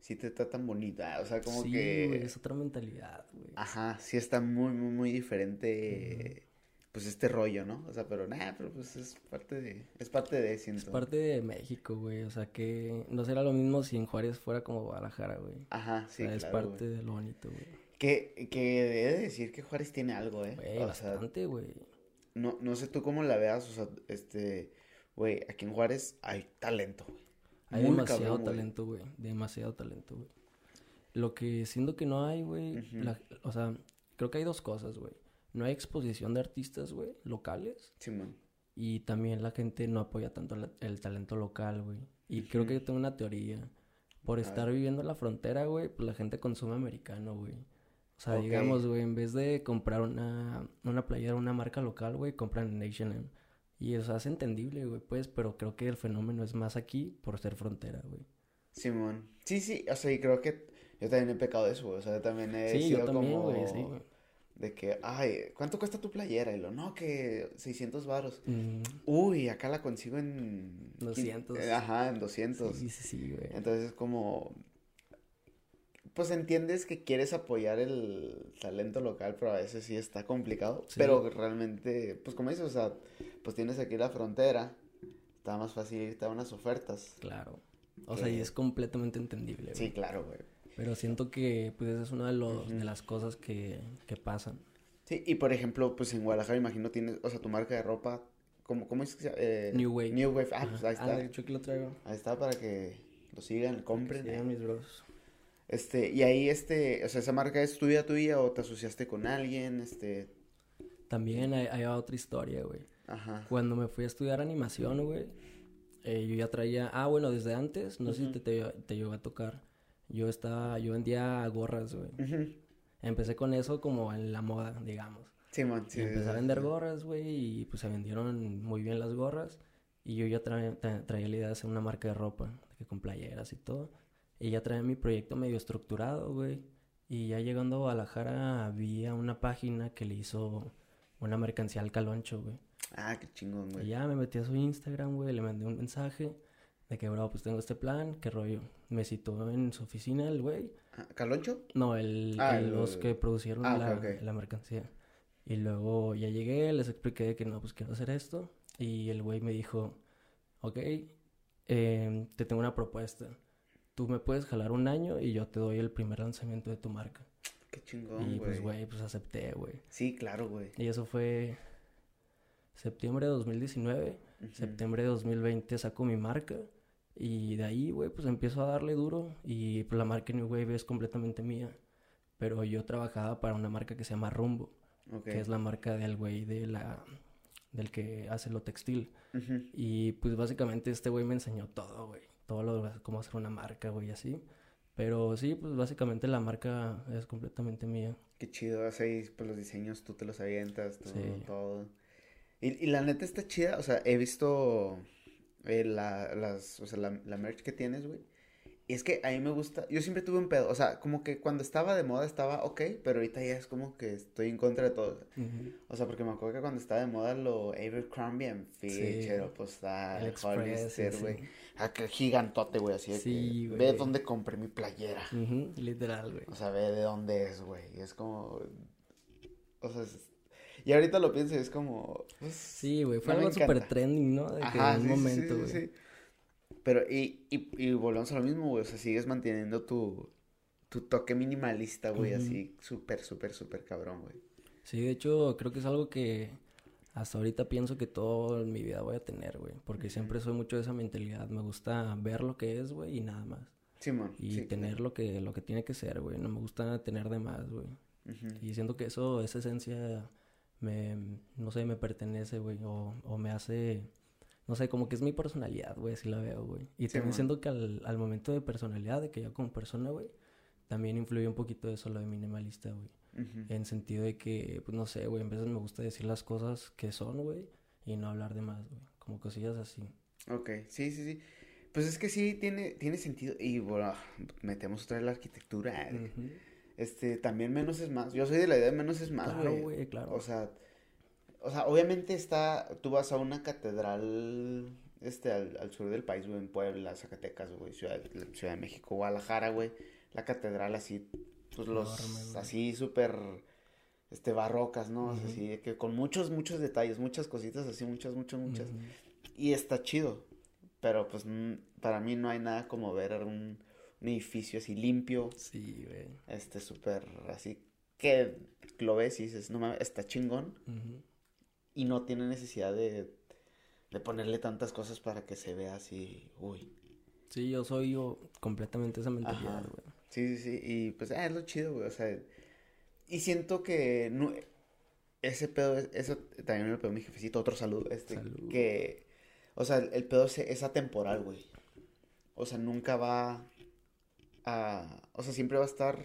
sí te está tan bonita? O sea, como sí, que, güey, es otra mentalidad, güey. ajá, sí está muy, muy, muy diferente, pues, este rollo, ¿no? O sea, pero nada, pero pues es parte de, es parte de, Es siento. parte de México, güey. O sea que no será lo mismo si en Juárez fuera como Guadalajara, güey. Ajá, O sí, sea, es claro, parte de lo bonito, güey. Que, que debe de decir que Juárez tiene algo, ¿eh? O bastante, güey. No, no sé tú cómo la veas, o sea, este, güey, aquí en Juárez hay talento, güey. Hay Muy demasiado cabrón, talento, güey. Demasiado talento, güey. Lo que siento que no hay, güey. O sea, creo que hay dos cosas, güey. No hay exposición de artistas, güey, locales. Simón. Y también la gente no apoya tanto la- el talento local, güey. Y creo que yo tengo una teoría. Por estar viviendo en la frontera, güey, pues la gente consume americano, güey. O sea, digamos, güey, en vez de comprar una, una playera, una marca local, güey, compran en H&M. Y eso hace entendible, güey, pues, pero creo que el fenómeno es más aquí por ser frontera, güey. Simón. Sí, sí, o sea, y creo que Yo también he pecado de eso, güey. O sea, yo también he Sí, sido yo también, como... güey, sí. De que, ay, ¿cuánto cuesta tu playera? Y lo, no, que 600 varos. Mm, Uy, acá la consigo en... 200. Eh, Ajá, en 200. sí, sí, sí, güey. Entonces es como... Pues entiendes que quieres apoyar el talento local, pero a veces sí está complicado. Sí. Pero realmente, pues como dices, o sea, pues tienes aquí la frontera. Está más fácil irte a unas ofertas. Claro. O sea, y es completamente entendible, güey. Sí, claro, güey. Pero siento que, pues, esa es una de, los, de las cosas que, que pasan. Sí, y por ejemplo, pues en Guadalajara imagino tienes, o sea, tu marca de ropa, ¿cómo, cómo es que se llama? Eh, New Wave. New Wave, ah, pues ahí Ah, está. de hecho, aquí lo traigo. Ahí está para que lo sigan, compren. Sí, mis bros. Este, y ahí, este, o sea, esa marca es tuya, tuya, o te asociaste con alguien, este, También hay, hay otra historia, güey. ajá. Cuando me fui a estudiar animación, güey, eh, yo ya traía... Ah, bueno, desde antes, no sé si te, te, te llegó a tocar. Yo estaba... Yo vendía gorras, güey. Empecé con eso como en la moda, digamos. Simón, sí. y empecé a sí, vender sí. gorras, güey, y pues se vendieron muy bien las gorras. Y yo ya tra- tra- traía la idea de hacer una marca de ropa, que con playeras y todo. Y ya traía mi proyecto medio estructurado, güey. Y ya llegando a Guadalajara vi a una página que le hizo una mercancía al caloncho, güey. Ah, qué chingón, Y güey. ya me metí a su Instagram, güey, le mandé un mensaje de que, bro, pues tengo este plan, qué rollo. Me citó en su oficina el güey. Ah, ¿Caloncho? No, el, Ah, el- el- los que producieron Ah, la, mercancía. Y luego ya llegué, les expliqué que no, pues quiero hacer esto. Y el güey me dijo, ok, em, te tengo una propuesta. Tú me puedes jalar un año y yo te doy el primer lanzamiento de tu marca. Qué chingón, y güey. pues, güey, pues acepté, güey. Sí, claro, güey. Y eso fue septiembre de 2019. Ujú. Septiembre de 2020 saco mi marca. Y de ahí, güey, pues empiezo a darle duro. Y pues la marca New Wave es completamente mía. Pero yo trabajaba para una marca que se llama Rumbo, Ok. que es la marca del güey de la del que hace lo textil. Y pues básicamente este güey me enseñó todo, güey. Todo lo de cómo hacer una marca, güey, así. Pero sí, pues básicamente la marca es completamente mía. Qué chido, y, pues los diseños tú te los avientas, todo, Sí. todo. Y, y la neta está chida, o sea, he visto eh, la, las, o sea, la, la merch que tienes, güey. Y es que a mí me gusta, yo siempre tuve un pedo, o sea, como que cuando estaba de moda estaba ok, pero ahorita ya es como que estoy en contra de todo. O sea, porque me acuerdo que cuando estaba de moda lo Abercrombie and Fitch, Sí. Aeropostale, El Hollister, güey. sí. Aquel gigantote, güey, así de Sí, que, güey. ve dónde compré mi playera. Literal, güey. O sea, ve de dónde es, güey. Y es como. O sea, es- y ahorita lo pienso y es como. pues, Sí, güey, fue no algo súper trending, ¿no? De que Ajá, en un sí, momento, güey. Pero, y, y, y volvemos a lo mismo, güey. O sea, sigues manteniendo tu, tu toque minimalista, güey. Así, súper, súper, súper cabrón, güey. Sí, de hecho, creo que es algo que hasta ahorita pienso que toda mi vida voy a tener, güey. Porque siempre soy mucho de esa mentalidad. Me gusta ver lo que es, güey, y nada más. Simón. Y sí, tener lo que, lo que tiene que ser, güey. No me gusta tener de más, güey. Ujú. Y siento que eso, esa esencia, me, no sé, me pertenece, güey. O, o me hace, no sé, como que es mi personalidad, güey, así la veo, güey. Y Sí, también siento que al, al momento de personalidad, de que yo como persona, güey, también influye un poquito eso, lo de minimalista, güey. En sentido de que, pues no sé, güey, a veces me gusta decir las cosas que son, güey, y no hablar de más, güey. Como cosillas así. Ok, sí, sí, sí. Pues es que sí tiene, tiene sentido. Y bueno, metemos otra vez la arquitectura. Este, también menos es más. Yo soy de la idea de menos es más, Claro, güey. güey, claro. O sea, o sea, obviamente está, tú vas a una catedral, este, al, al sur del país, güey, en Puebla, Zacatecas, güey, Ciudad, Ciudad de México, Guadalajara, güey, la catedral así, pues los, Enorme, así súper, este, barrocas, ¿no? O sea, Ujú. así, que con muchos, muchos detalles, muchas cositas así, muchas, muchas, muchas. Y está chido, pero pues para mí no hay nada como ver un, un edificio así limpio, Sí, güey. este, súper así, que lo ves y dices, no mames, está chingón. Y no tiene necesidad de, de ponerle tantas cosas para que se vea así, uy. Sí, yo soy yo completamente esa mentalidad, güey. Sí, sí, sí, y pues ah, es lo chido, güey, o sea, y siento que no, ese pedo, es- eso también me lo pegó mi jefecito, otro saludo, este, Salud. que, o sea, el pedo es, es atemporal, güey, o sea, nunca va a, o sea, siempre va a estar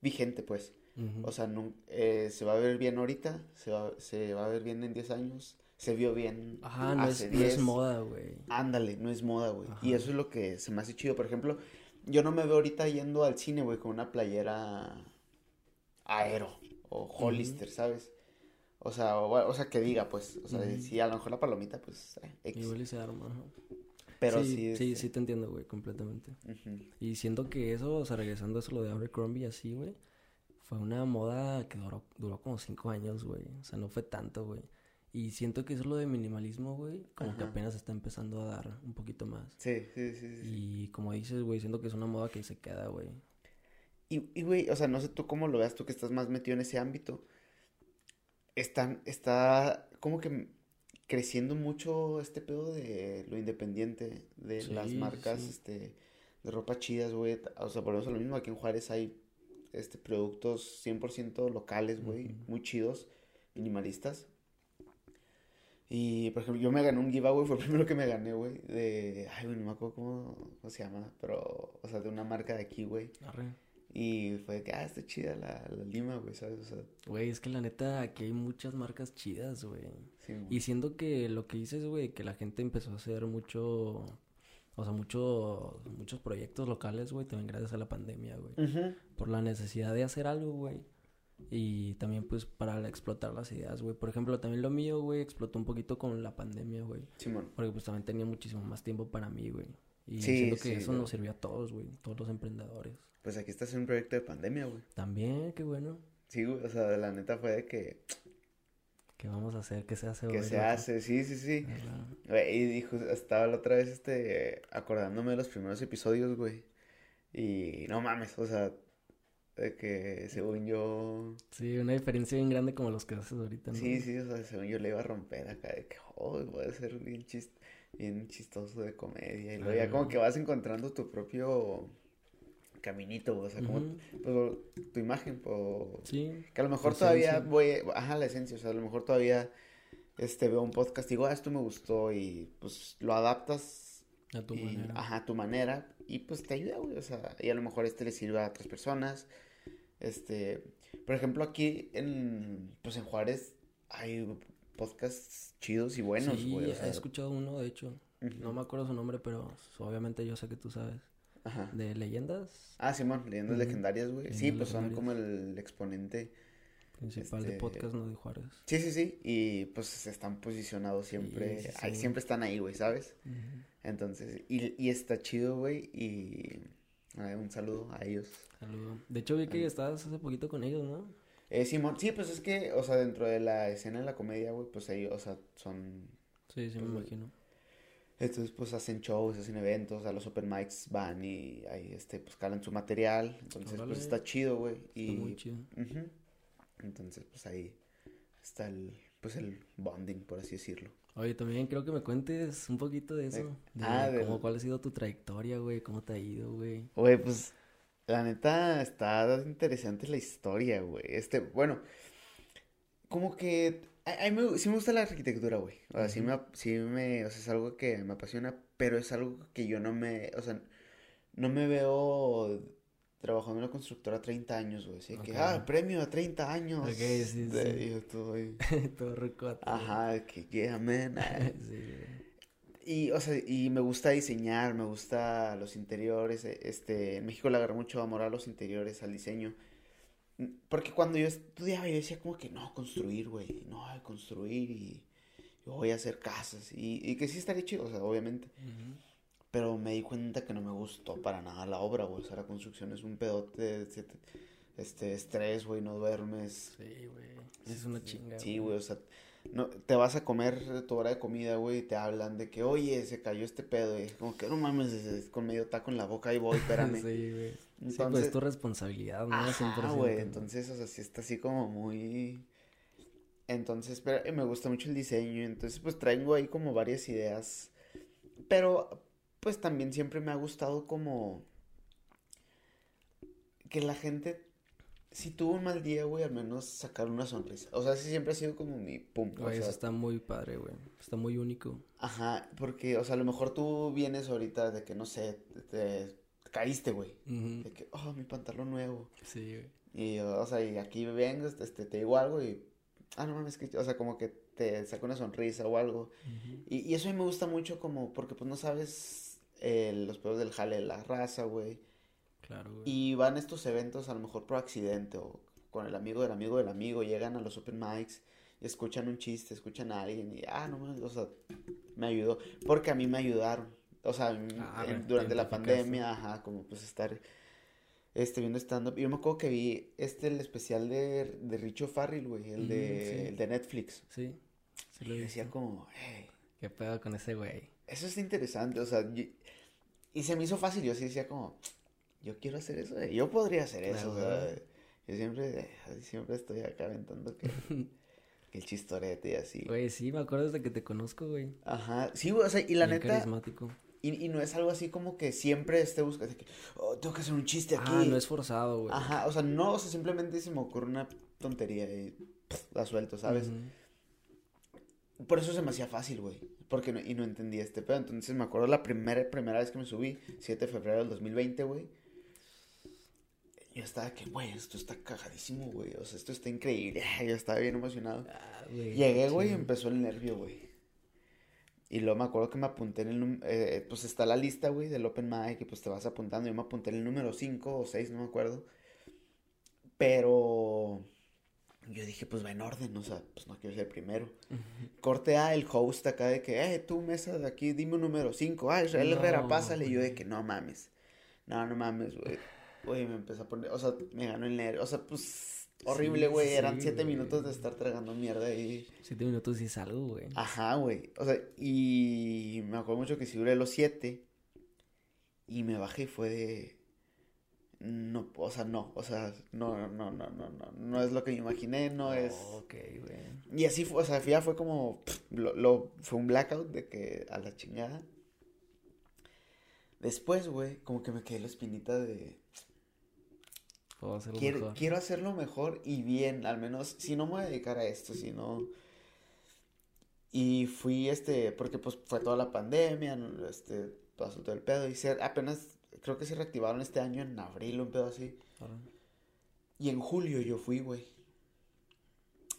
vigente, pues, O sea, eh, se va a ver bien ahorita, se va, se va a ver bien en 10 años, se vio bien Ajá, no hace es, no es 10. moda, güey. Ándale, no es moda, güey. Y eso es lo que se me hace chido. Por ejemplo, yo no me veo ahorita yendo al cine, güey, con una playera aero o Hollister, ¿sabes? O sea, o, o, sea, que diga, pues, o sea, si a lo mejor la palomita, pues, eh, X. Igual y se arma, Pero sí. Sí, sí, sí te entiendo, güey, completamente. Y siento que eso, o sea, regresando a eso, lo de Abercrombie así, güey, fue una moda que duró, duró como cinco años, güey. O sea, no fue tanto, güey. Y siento que eso lo de minimalismo, güey, como que apenas está empezando a dar un poquito más. Sí, sí, sí. sí. Y como dices, güey, siento que es una moda que se queda, güey. Y, güey, o sea, no sé tú cómo lo veas, tú que estás más metido en ese ámbito. Están, está como que creciendo mucho este pedo de lo independiente, de las marcas, este, de ropa chidas, güey. O sea, por eso lo mismo, aquí en Juárez hay, este, productos 100% locales, güey, muy chidos, minimalistas. Y, por ejemplo, yo me gané un giveaway, fue el primero que me gané, güey, de, ay, güey, no me acuerdo cómo, cómo, se llama, pero, o sea, de una marca de aquí, güey. Y fue que, ah, está chida la, la lima, güey, ¿sabes? O sea... Güey, es que la neta, aquí hay muchas marcas chidas, güey. y siendo que lo que dices, güey, que la gente empezó a hacer mucho... O sea, mucho, muchos proyectos locales, güey, también gracias a la pandemia, güey. Por la necesidad de hacer algo, güey. Y también, pues, para explotar las ideas, güey. Por ejemplo, también lo mío, güey, explotó un poquito con la pandemia, güey. Simón. Porque, pues, también tenía muchísimo más tiempo para mí, güey. Y siento que eso nos sirvió a todos, güey. Todos los emprendedores. Pues aquí estás en un proyecto de pandemia, güey. También, qué bueno. Sí, güey, o sea, la neta fue de que... ¿Qué vamos a hacer? ¿Qué se hace, güey? ¿Qué se hace? Sí, sí, sí. y dijo, estaba la otra vez, este, acordándome de los primeros episodios, güey. Y no mames, o sea, de que según yo... Sí, una diferencia bien grande como los que haces ahorita, ¿no? Sí, sí, o sea, según yo le iba a romper acá, de que, oh, voy a ser bien, chist bien chistoso de comedia. Y luego ya como que vas encontrando tu propio caminito, o sea, como pues, tu imagen, pues, sí, que a lo mejor todavía voy, ajá, la esencia, o sea, a lo mejor todavía, este, veo un podcast y digo, ah, esto me gustó y, pues, lo adaptas. A tu manera. Ajá, a tu manera y, pues, te ayuda, güey, o sea, y a lo mejor este le sirve a otras personas, este, por ejemplo, aquí en, pues, en Juárez hay podcasts chidos y buenos, sí, he escuchado uno, de hecho, no me acuerdo su nombre, pero obviamente yo sé que tú sabes. Ajá. de leyendas. Ah, Simón, leyendas legendarias, güey. Sí, pues son como el exponente principal de este, podcast, ¿no? De Juárez. Sí, sí, sí. Y pues están posicionados siempre. ahí, siempre están ahí, güey, ¿sabes? Entonces, y, y está chido, güey. Y un saludo a ellos. Saludo. De hecho, vi que estabas hace poquito con ellos, ¿no? Eh, Simón, sí, pues es que, o sea, dentro de la escena de la comedia, güey, pues ellos, o sea, son. Sí, sí, me pues, imagino. Entonces, pues hacen shows, hacen eventos, a los open mics van y ahí, este, pues calan su material. Entonces, pues está chido, güey. Y... muy chido. Entonces, pues ahí está el, pues el bonding, por así decirlo. Oye, también creo que me cuentes un poquito de eso. De ah, de... Cómo, ¿Cuál ha sido tu trayectoria, güey? ¿Cómo te ha ido, güey? Güey, pues, la neta, está interesante la historia, güey. Este, bueno, como que a, mí me, sí me gusta la arquitectura, güey. O sea, sí me, sí me, o sea, es algo que me apasiona, pero es algo que yo no me, o sea, no me veo trabajando en una constructora 30 años, güey. Así que, ah, premio a 30 años. Ok, sí, sí. yo estoy... *laughs* Todo rico. Ajá, que, yeah, man. *laughs* sí, y, o sea, y me gusta diseñar, me gusta los interiores, e, este, en México le agarré mucho amor a los interiores, al diseño. Porque cuando yo estudiaba, yo decía como que no, construir, güey. No, construir y yo voy a hacer casas. Y, y que sí estaría chido, o sea, obviamente. Pero me di cuenta que no me gustó para nada la obra, güey. O sea, la construcción es un pedote, este, estrés, güey, no duermes. Sí, güey. Es una chinga. Sí, güey, o sea, no, te vas a comer tu hora de comida, güey, y te hablan de que, oye, se cayó este pedo, y como que no mames, con medio taco en la boca y voy, espérame. *laughs* sí, güey. Entonces, sí, pues es tu responsabilidad, ¿no? Ah, güey, entonces, o sea, sí está así como muy... Entonces, pero me gusta mucho el diseño, entonces, pues traigo ahí como varias ideas, pero, pues también siempre me ha gustado como que la gente si tuvo un mal día, güey, al menos sacar una sonrisa. O sea, ese siempre ha sido como mi pum. Güey, eso está muy padre, güey. Está muy único. Ajá, porque, o sea, a lo mejor tú vienes ahorita de que, no sé, te, caíste, güey. De que, oh, mi pantalón nuevo. Sí, güey. Y, o sea, y aquí vengo, este, te digo algo y, ah, no mames, que, o sea, como que te saca una sonrisa o algo. y, y, eso a mí me gusta mucho como, porque pues no sabes eh, los pedos del jale de la raza, güey Claro, güey. Y van a estos eventos a lo mejor por accidente o con el amigo del amigo del amigo, llegan a los open mics, y escuchan un chiste, escuchan a alguien y, ah, no o sea, me ayudó, porque a mí me ayudaron, o sea, Ah, en- durante la pandemia, ajá, como pues estar, este, viendo stand-up. Yo me acuerdo que vi, este, el especial de, de Richo Farrell, güey, el de, sí. el de Netflix. Sí. Sí lo Y decía como, hey, ¿Qué pedo con ese güey? eso es interesante, o sea, yo- y se me hizo fácil, yo sí decía como, yo quiero hacer eso, eh, yo podría hacer eso, o Claro. sea, yo siempre, siempre estoy acá aventando que, *laughs* que el chistorete y así. Güey, sí, me acuerdo desde que te conozco, güey. Ajá, sí, güey, o sea, y la Bien neta, carismático. y, y no es algo así como que siempre esté buscando, que, oh, tengo que hacer un chiste aquí. Ah, no es forzado, güey. Ajá, o sea, no, o sea, simplemente se me ocurre una tontería y pff, la suelto, ¿sabes? Por eso se me hacía fácil, güey, porque no, y no entendía este pedo, entonces me acuerdo la primera, primera vez que me subí, 7 de febrero del 2020, güey, yo estaba que, güey, esto está cagadísimo, güey, o sea, esto está increíble, *laughs* yo estaba bien emocionado. Ah, güey. Llegué, güey, y empezó el nervio, güey. Y luego me acuerdo que me apunté en el... num- eh, pues está la lista, güey, del Open Mic y pues te vas apuntando. Yo me apunté en el número 5 o 6, no me acuerdo. Pero... Yo dije, pues va en orden, o sea, pues no quiero ser primero. Corte A, el host acá de que, eh, tú, mesa de aquí, dime un número 5. Ah, Israel Herrera, No, pásale. Y yo de que, no mames. No, no mames, güey. Güey, me empezó a poner, o sea, me ganó el nervio. O sea, pues, horrible, güey. sí, Eran sí, 7 güey. minutos de estar tragando mierda ahí. Siete minutos y salgo, güey. Ajá, güey. O sea, y me acuerdo mucho que si duré los siete y me bajé y fue de... No, o sea, no, o sea, no, no, no, no, no, no, no es lo que me imaginé, no es... Ok, güey. Y así fue, o sea, ya fue como, pff, lo, lo- fue un blackout de que a la chingada. Después, güey, como que me quedé la espinita de... Puedo hacerlo Quiero, mejor. quiero hacerlo mejor y bien, al menos, si no me voy a dedicar a esto, si no... Y fui, este, porque pues fue toda la pandemia, este, pasó todo el pedo, y se, apenas, creo que se reactivaron este año en abril, un pedo así. Y en julio yo fui, güey.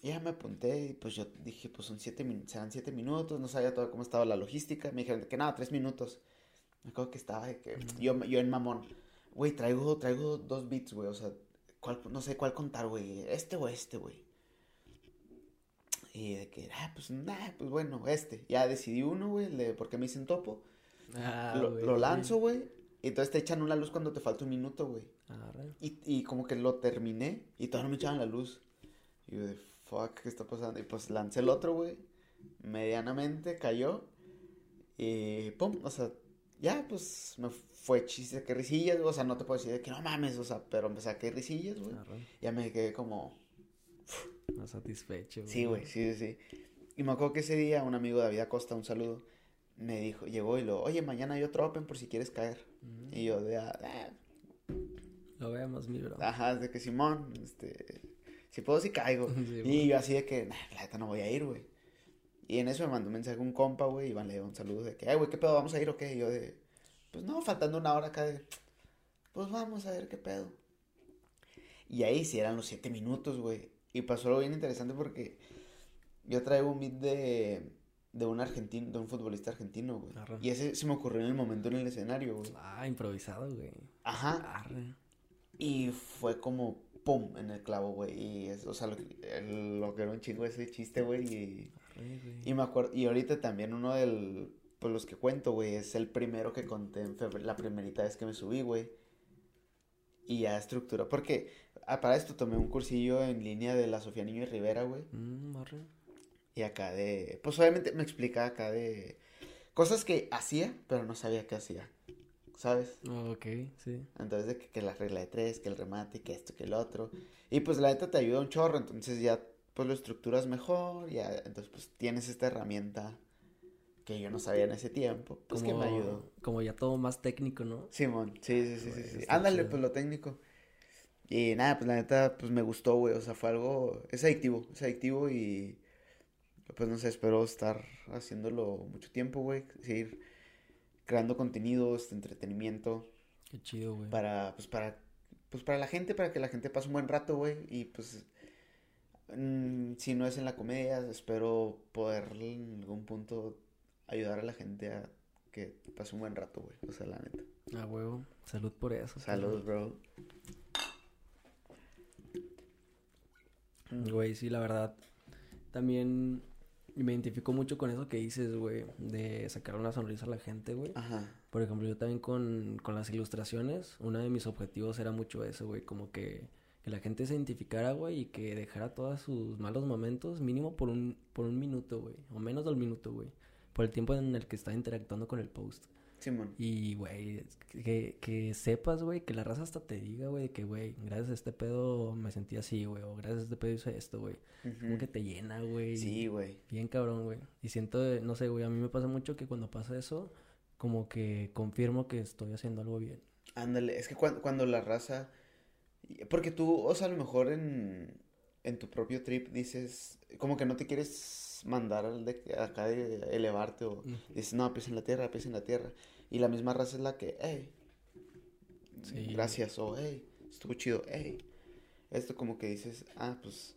Ya me apunté y pues yo dije, pues son siete serán siete minutos, no sabía todavía cómo estaba la logística. Me dijeron que nada, tres minutos. Me acuerdo que estaba que yo, yo en mamón, güey, traigo, traigo dos beats, güey, o sea, ¿cuál, no sé cuál contar, güey, este o este, güey. Y de que, ah, pues, nah, pues bueno, este. Ya decidí uno, güey, de porque me dicen topo. Ah, lo, güey, lo lanzo, güey. Y entonces te echan una luz cuando te falta un minuto, güey. Arre. Y, y como que lo terminé y todavía no me echaban la luz. Y yo de, fuck, ¿qué está pasando? Y pues lancé el otro, güey. Medianamente cayó. Y pum, o sea, ya pues me fue chiste que risillas, o sea, no te puedo decir de que no mames, o sea, pero a caer risillas, güey. Ya me quedé como, Más satisfecho, güey. sí, güey, sí, sí, sí. Y me acuerdo que ese día un amigo de David Acosta, un saludo, me dijo, llegó y lo, oye, mañana hay otro Open por si quieres caer. Ujú. Y yo de, ah, ah, Lo vemos, mi bro. Ajá, de que Simón, este, si puedo, si caigo. *laughs* Sí, y güey. yo así de que, nah, la neta no voy a ir, güey. Y en eso me mandó un mensaje un compa, güey, y le dio un saludo de que, ay, güey, ¿qué pedo? ¿Vamos a ir o qué? Y yo de, pues no, faltando una hora acá de, pues vamos a ver qué pedo. Y ahí sí eran los siete minutos, güey. Y pasó algo bien interesante porque yo traigo un beat de, de un argentino, de un futbolista argentino, güey. Arre. Y ese se me ocurrió en el momento en el escenario, güey. Ah, improvisado, güey. Ajá. Arre. Y fue como pum en el clavo, güey. Y es, o sea, lo, que- el- lo que era un chingo ese chiste, güey. Y, Güey. y me acuerdo, y ahorita también uno del, pues los que cuento, güey, es el primero que conté en febrero, la primerita vez que me subí, güey. Y ya estructura, porque ah, para esto tomé un cursillo en línea de la Sofía Niño y Rivera, güey. Mm. Y acá de, pues obviamente me explicaba acá de cosas que hacía, pero no sabía que hacía, ¿sabes? Ok, sí. Entonces, de que, que la regla de tres, que el remate, que esto, que el otro. Y pues la neta te ayuda un chorro, entonces ya pues lo estructuras mejor, ya, entonces pues tienes esta herramienta que yo no sabía en ese tiempo, pues que me ayudó. Como ya todo más técnico, ¿no? Simón, sí, sí, sí, sí, sí. Ándale, pues lo técnico. Y nada, pues la neta, pues me gustó, güey, o sea, fue algo, es adictivo, es adictivo y pues no sé, espero estar haciéndolo mucho tiempo, güey, seguir creando contenidos, entretenimiento. Qué chido, güey. para, pues para, pues para la gente, para que la gente pase un buen rato, güey, y pues, mm, si no es en la comedia, espero poder en algún punto ayudar a la gente a que pase un buen rato, güey. O sea, la neta. Ah, huevo. Salud por eso. Salud, bro. Güey, sí, la verdad. También me identifico mucho con eso que dices, güey, de sacar una sonrisa a la gente, güey. Ajá. Por ejemplo, yo también con, con las ilustraciones, uno de mis objetivos era mucho eso, güey, como que, que la gente se identificara, güey, y que dejara todos sus malos momentos, mínimo por un, por un minuto, güey, o menos del minuto, güey, por el tiempo en el que está interactuando con el post. Simón. Y, güey, que, que sepas, güey, que la raza hasta te diga, güey, que, güey, gracias a este pedo me sentí así, güey, o gracias a este pedo hice esto, güey. Como que te llena, güey. Sí, güey. Bien cabrón, güey. Y siento, no sé, güey, a mí me pasa mucho que cuando pasa eso, como que confirmo que estoy haciendo algo bien. Ándale, es que cuando, cuando la raza... Porque tú, o sea, a lo mejor en, en tu propio trip dices, como que no te quieres mandar al de acá de elevarte o dices, no, pies en la tierra, pies en la tierra. Y la misma raza es la que, hey, Sí. gracias, o hey, estuvo chido, hey. Esto como que dices, ah, pues,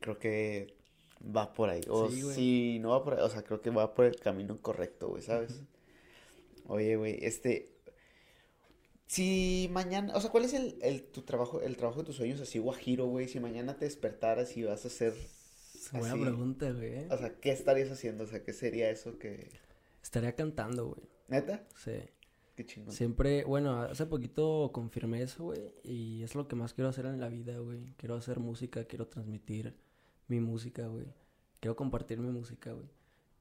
creo que va por ahí. O Sí, si no va por ahí, o sea, creo que va por el camino correcto, güey, ¿sabes? Oye, güey, este, si mañana, o sea, ¿cuál es el, el, tu trabajo, el trabajo de tus sueños así, guajiro, güey? Si mañana te despertaras y vas a hacer, Buena pregunta, güey. o sea, ¿qué estarías haciendo? O sea, ¿qué sería eso que, Estaría cantando, güey. neta? Sí. Qué chingón. Siempre, bueno, hace poquito confirmé eso, güey. Y es lo que más quiero hacer en la vida, güey. Quiero hacer música, quiero transmitir mi música, güey. Quiero compartir mi música, güey.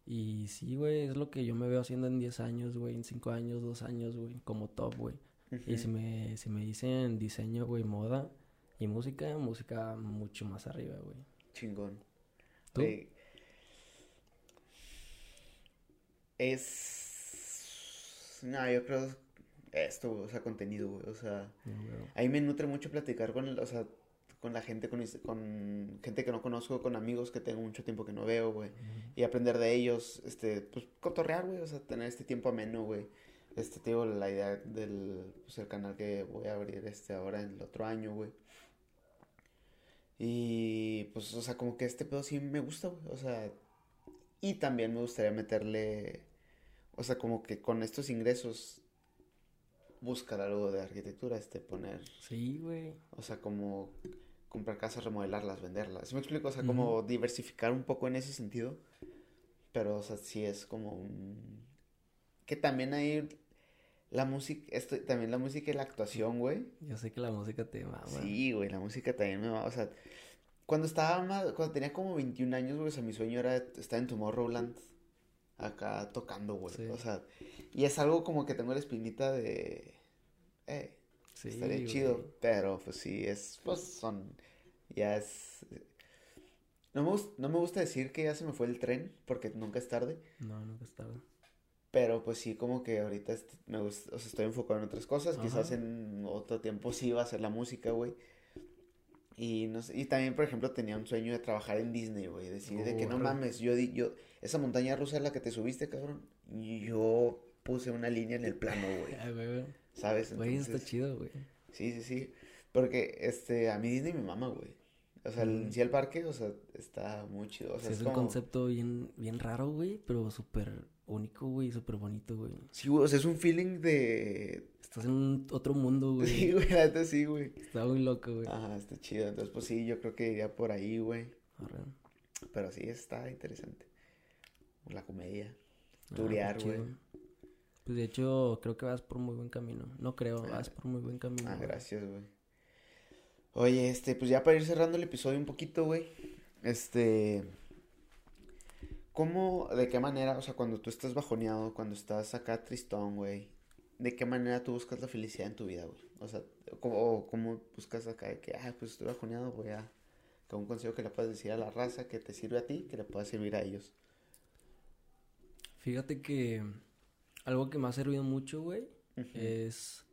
Y sí, güey, es lo que yo me veo haciendo en 10 años, güey, en 5 años, 2 años, güey, como top, güey. Y si me, si me dicen diseño, güey, moda y música, música mucho más arriba, güey. Chingón. ¿Tú? Güey, Es... No, yo creo esto, o sea, contenido, güey, o sea, No, güey. a mí me nutre mucho platicar con, el- o sea, con la gente, con, con gente que no conozco, con amigos que tengo mucho tiempo que no veo, güey, y aprender de ellos, este, pues, cotorrear, güey, o sea, tener este tiempo ameno, güey, este, te digo, la idea del, pues, el canal que voy a abrir, este, ahora en el otro año, güey, y, pues, o sea, como que este pedo sí me gusta, güey, o sea, y también me gustaría meterle, o sea, como que con estos ingresos buscar algo de arquitectura, este, poner, Sí, güey. o sea, como comprar casas, remodelarlas, venderlas. ¿Sí me explico? O sea, como diversificar un poco en ese sentido. Pero, o sea, sí es como un... Que también hay la música, esto, también la música y la actuación, güey. Yo sé que la música te mama. Sí, güey, la música también me va, o sea, cuando estaba más, cuando tenía como 21 años, güey, o sea, mi sueño era estar en Tomorrowland, acá tocando, güey, Sí. o sea, y es algo como que tengo la espinita de, eh, Sí, estaría güey. chido, pero pues sí, es, pues son, ya es, no me, no me gusta decir que ya se me fue el tren, porque nunca es tarde, No, nunca estaba. Pero pues sí, como que ahorita me gusta, o sea, estoy enfocado en otras cosas. Quizás en otro tiempo sí iba a hacer la música, güey. Y no sé, y también, por ejemplo, tenía un sueño de trabajar en Disney, güey. Decir de que no mames, yo di, yo, esa montaña rusa en la que te subiste, cabrón. Yo puse una línea en el plano, güey. *laughs* Ay, güey. ¿Sabes? Güey, está chido, güey. sí, sí, sí. Porque, este, a mí Disney me mama, güey. O sea, el, Mm. sí el parque, o sea, está muy chido. O sea, Sí, es es un como... concepto bien, bien raro, güey, pero súper único, güey, súper bonito, güey. Sí, güey, o sea, es un feeling de... Estás en un otro mundo, güey. Sí, güey, la neta sí, güey. Está muy loco, güey. Ajá, está chido. Entonces, pues sí, yo creo que iría por ahí, güey. Arre. Pero sí, está interesante. La comedia. Ah, Turear, qué güey. Pues de hecho, creo que vas por muy buen camino. No creo, Ah. vas por muy buen camino. Ah, gracias, güey. Oye, este, pues ya para ir cerrando el episodio un poquito, güey. Este. ¿Cómo, de qué manera, o sea, cuando tú estás bajoneado, cuando estás acá tristón, güey, de qué manera tú buscas la felicidad en tu vida, güey? O sea, ¿cómo, o cómo buscas acá de que, ah, pues estoy bajoneado, voy a. Que un consejo que le puedas decir a la raza que te sirve a ti, que le pueda servir a ellos. Fíjate que algo que me ha servido mucho, güey, es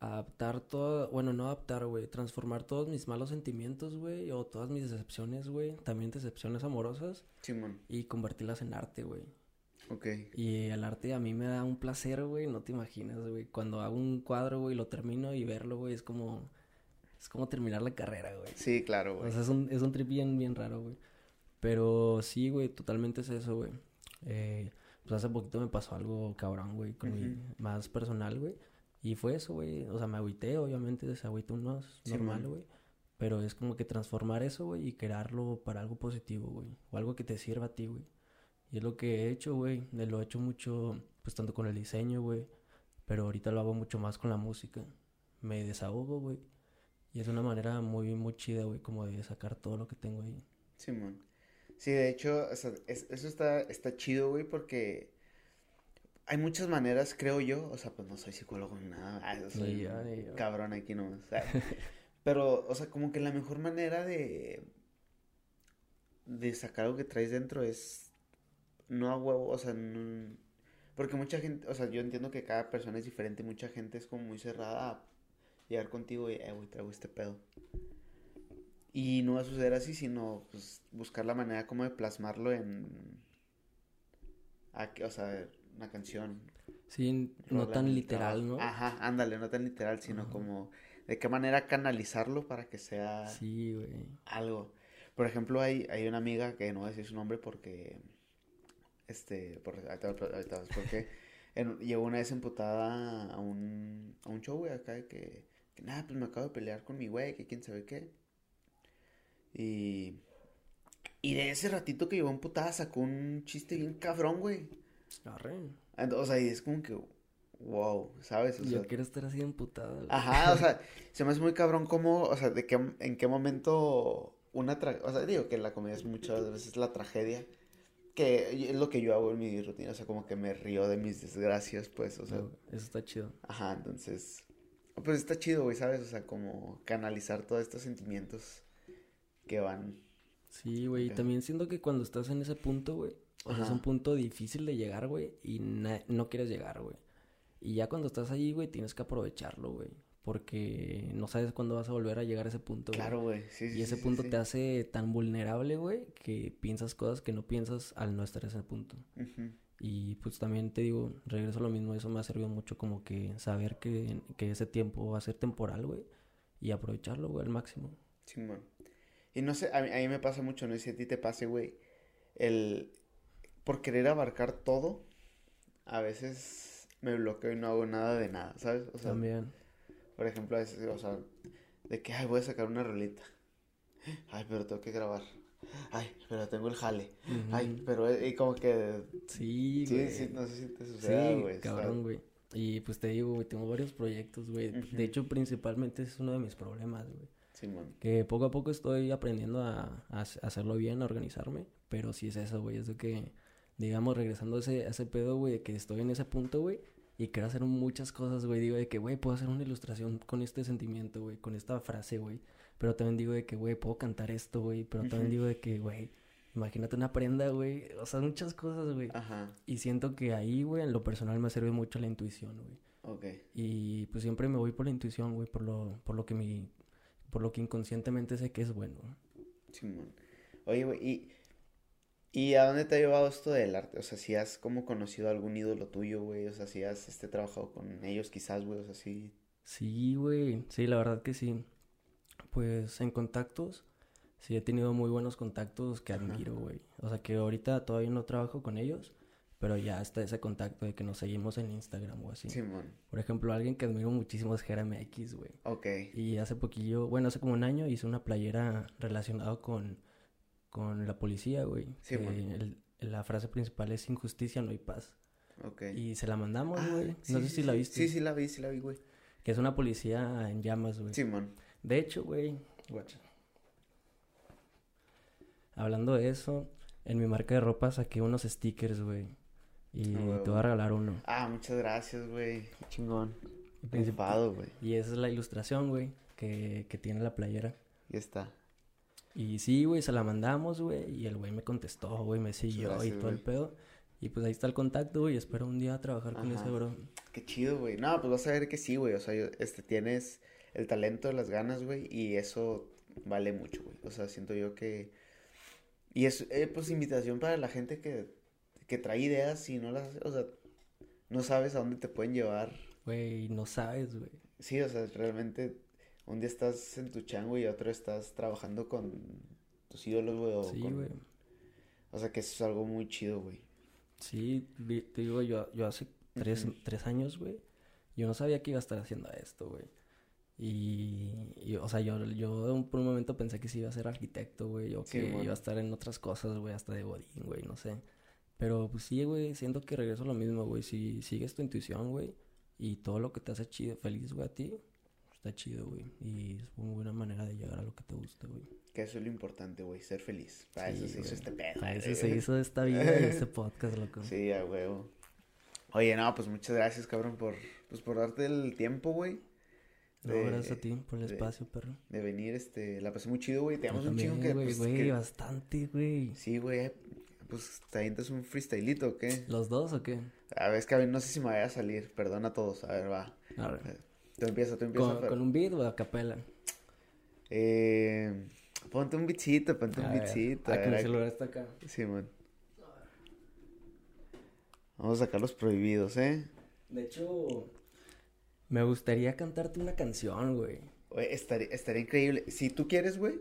adaptar todo, bueno, no adaptar, güey, transformar todos mis malos sentimientos, güey, o todas mis decepciones, güey, también decepciones amorosas, Simón, y convertirlas en arte, güey. ok. Y el arte a mí me da un placer, güey, no te imaginas, güey. Cuando hago un cuadro, güey, lo termino y verlo, güey, es como, es como terminar la carrera, güey. Sí, claro, güey. O sea, es un, es un trip bien, bien raro, güey. Pero sí, güey, totalmente es eso, güey. Eh, pues hace poquito me pasó algo cabrón, güey, con mi, más personal, güey. Y fue eso, güey. O sea, me agüité, obviamente, se agüita uno es normal, güey. Pero es como que transformar eso, güey, y crearlo para algo positivo, güey. O algo que te sirva a ti, güey. Y es lo que he hecho, güey. Lo he hecho mucho, pues tanto con el diseño, güey. Pero ahorita lo hago mucho más con la música. Me desahogo, güey. Y es una manera muy, muy chida, güey, como de sacar todo lo que tengo ahí. Simón. Sí, de hecho, o sea, eso está, está chido, güey, porque hay muchas maneras, creo yo, o sea, pues no soy psicólogo ni nada, soy cabrón aquí nomás. *laughs* pero, o sea, como que la mejor manera de, de sacar algo que traes dentro es no a huevo, o sea, porque mucha gente, o sea, yo entiendo que cada persona es diferente, mucha gente es como muy cerrada a llegar contigo y, eh, güey, traigo este pedo. Y no va a suceder así, sino pues, buscar la manera como de plasmarlo en, o sea, una canción. Sí, no tan literal, ¿no? Ajá, ándale, no tan literal, sino como de qué manera canalizarlo para que sea sí, güey. algo. Por ejemplo, hay, hay una amiga que no voy a decir su nombre porque, este, por, porque *laughs* llegó una vez emputada a un, a un show, güey, acá de que, que nada, pues me acabo de pelear con mi güey, que quién sabe qué. Y, y de ese ratito que llevó emputada sacó un chiste bien cabrón, güey. O sea, y es como que, wow, ¿sabes? O Yo quiero estar así emputada. Ajá, o sea, se me hace muy cabrón cómo, o sea, de qué, en qué momento una tra o sea, digo que la comedia es muchas veces la tragedia, que es lo que yo hago en mi rutina, o sea, como que me río de mis desgracias, pues, o sea. eso está chido. Ajá, entonces, pues está chido, güey, ¿sabes? O sea, como canalizar todos estos sentimientos que van. Sí, güey, y también siento que cuando estás en ese punto, güey, o sea, es un punto difícil de llegar, güey, y no quieres llegar, güey. Y ya cuando estás ahí, güey, tienes que aprovecharlo, güey. Porque no sabes cuándo vas a volver a llegar a ese punto. Claro, güey. Sí, sí, y ese punto te hace tan vulnerable, güey, que piensas cosas que no piensas al no estar en ese punto. Y pues también te digo, regreso a lo mismo, eso me ha servido mucho como que saber que, que ese tiempo va a ser temporal, güey. Y aprovecharlo, güey, al máximo. Sí, man. Y no sé, a mí, a mí me pasa mucho, no sé si a ti te pase, güey. El, por querer abarcar todo, a veces me bloqueo y no hago nada de nada, ¿sabes? O sea, También. Por ejemplo, a veces, o sea, de que, ay, voy a sacar una rolita. Ay, pero tengo que grabar. Ay, pero tengo el jale. Ay, pero y como que... Sí, güey. Sí, no sé si te sucede, güey. cabrón, güey. Y pues te digo, güey, tengo varios proyectos, güey. De hecho, principalmente es uno de mis problemas, güey. Sí, man. Que poco a poco estoy aprendiendo a, a, hacerlo bien, a organizarme. Pero sí es eso, güey. Es de que digamos, regresando a ese, ese pedo, güey, de que estoy en ese punto, güey, y quiero hacer muchas cosas, güey, digo de que, güey, puedo hacer una ilustración con este sentimiento, güey, con esta frase, güey, pero también digo de que, güey, puedo cantar esto, güey, pero también digo de que, güey, imagínate una prenda, güey, o sea, muchas cosas, güey. Ajá. Y siento que ahí, güey, en lo personal me sirve mucho la intuición, güey. Ok. Y pues siempre me voy por la intuición, güey, por lo, por lo que mi, por lo que inconscientemente sé que es bueno. Simón. Oye, güey, y ¿Y a dónde te ha llevado esto del arte? O sea, si has como conocido a algún ídolo tuyo, güey. O sea, si has este, trabajado con ellos quizás, güey. O sea, sí. Sí, güey. Sí, la verdad que sí. Pues en contactos, sí he tenido muy buenos contactos que admiro, güey. O sea, que ahorita todavía no trabajo con ellos, pero ya está ese contacto de que nos seguimos en Instagram o así. Simón. Por ejemplo, alguien que admiro muchísimo es Jeremy X, güey. Ok. Y hace poquillo, bueno, hace como un año hice una playera relacionada con con la policía, güey. Sí, la frase principal es injusticia, no hay paz. Ok. Y se la mandamos, ah, güey. no sé si la viste. Sí, sí la vi, sí la vi, güey. Que es una policía en llamas, güey. Simón. De hecho, güey. Hablando de eso, en mi marca de ropa saqué unos stickers, güey. Y ah, te voy a regalar uno. Ah, muchas gracias, güey. chingón. Principado, güey. Y esa es la ilustración, güey, que, que tiene la playera. Y está. Y sí, güey, se la mandamos, güey. Y el güey me contestó, güey, me siguió y todo el pedo. Y pues ahí está el contacto, güey. Espero un día trabajar con ese bro. Qué chido, güey. No, pues vas a ver que sí, güey. O sea, este, tienes el talento, las ganas, güey. Y eso vale mucho, güey. O sea, siento yo que... Y es, eh, pues, invitación para la gente que, que trae ideas y no las... O sea, no sabes a dónde te pueden llevar. Güey, no sabes, güey. Sí, o sea, realmente un día estás en tu chango y otro estás trabajando con tus ídolos, güey. Sí, güey. O sea que eso es algo muy chido, güey. Sí, te digo, yo, yo hace tres, tres años, güey, yo no sabía que iba a estar haciendo esto, güey. Y, y, o sea, yo, yo un- por un momento pensé que sí iba a ser arquitecto, güey, o Sí, que bueno. iba a estar en otras cosas, güey, hasta de godín, güey, no sé. Pero pues sí, güey, siento que regreso a lo mismo, güey. Si sigues tu intuición, güey, y todo lo que te hace chido, feliz, güey, a ti, está chido, güey. Y es una buena manera de llegar a lo que te gusta, güey. Que eso es lo importante, güey, ser feliz. Para eso Sí, se hizo este pedo. Para eso se hizo esta vida y este *laughs* podcast, loco. Sí, a huevo. Oye, no, pues muchas gracias, cabrón, por, pues, por darte el tiempo, güey. No, de- gracias a ti por el de- espacio, perro. De venir, este, la pasé muy chido, güey. Te damos un chingo que, güey, pues, güey, que- bastante, güey. Sí, güey, pues, te avientas un freestylito, ¿o qué? ¿Los dos o qué? A ver, es que a ver, no sé si me vaya a salir, perdón a todos, a ver, va. Arre. Tú tú. ¿Con, un beat o a capela? Eh, ponte un beatcito, ponte un ver, beatcito. Ah, que mi celular está acá. Simón. Vamos a sacar los prohibidos, ¿eh? De hecho, me gustaría cantarte una canción, güey. Oye, estaría, estaría increíble. Si tú quieres, güey,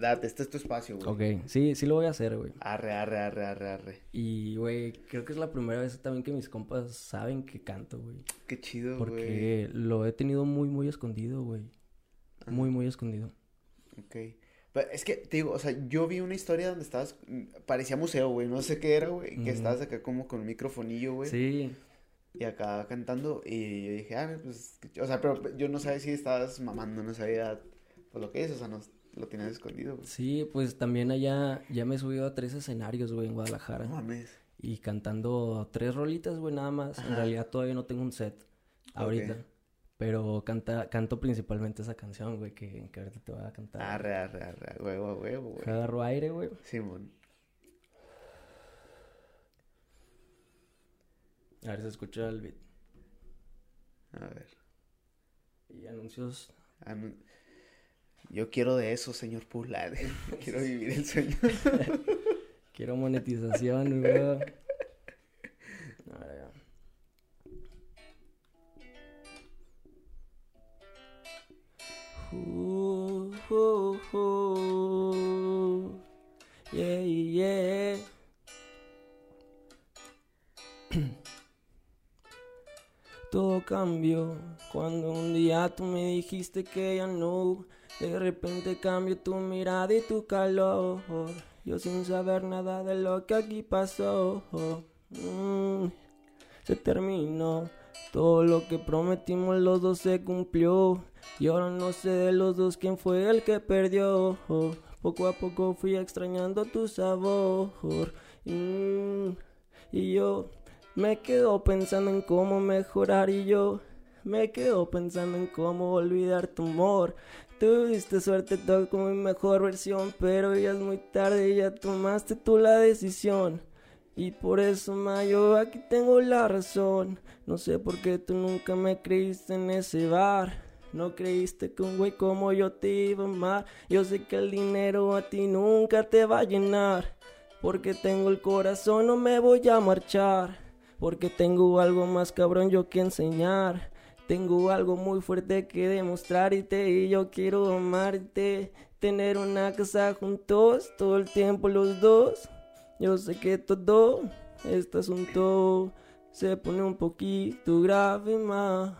date, este es tu espacio, güey. Ok, sí, sí lo voy a hacer, güey. Arre, arre, arre, arre, arre. Y, güey, creo que es la primera vez también que mis compas saben que canto, güey. Qué chido, güey. Porque lo he tenido muy, muy escondido, güey. Muy, muy escondido. Ok. Pero es que, te digo, o sea, yo vi una historia donde estabas, parecía museo, güey, no sé qué era, güey, que estabas acá como con un microfonillo, güey, Sí, y acá cantando, y yo dije, ah, pues, o sea, pero yo no sabía si estabas mamando, no sabía, pues, lo que es, o sea, no, lo tenías escondido, güey. sí, pues también allá ya me he subido a tres escenarios, güey, en Guadalajara. No mames. Y cantando tres rolitas, güey, nada más. En realidad todavía no tengo un set ahorita. Pero canta, canto principalmente esa canción, güey, que, que ahorita te voy a cantar. Arre, arre, arre, huevo, huevo, güey. Agarro aire, güey. Simón. A ver si escucha el beat. A ver. Y anuncios. anu- Yo quiero de eso, señor Pula. *laughs* quiero vivir el sueño. *laughs* Quiero monetización. Uh, uh, uh. Yeah, yeah. *clears throat* Todo cambió cuando un día tú me dijiste que ya no. De repente cambió tu mirada y tu calor. Yo sin saber nada de lo que aquí pasó. Mm, se terminó. Todo lo que prometimos los dos se cumplió. Y ahora no sé de los dos quién fue el que perdió. Poco a poco fui extrañando tu sabor. Mm, y yo me quedo pensando en cómo mejorar y yo me quedo pensando en cómo olvidar tu amor. Tuviste suerte todo con mi mejor versión, pero ya es muy tarde, ya tomaste tú la decisión. Y por eso, ma, yo aquí tengo la razón. No sé por qué tú nunca me creíste en ese bar. No creíste que un güey como yo te iba a amar. Yo sé que el dinero a ti nunca te va a llenar. Porque tengo el corazón, no me voy a marchar. Porque tengo algo más cabrón yo que enseñar. Tengo algo muy fuerte que demostrarte y yo quiero amarte. Tener una casa juntos todo el tiempo los dos. Yo sé que todo este asunto se pone un poquito grave más.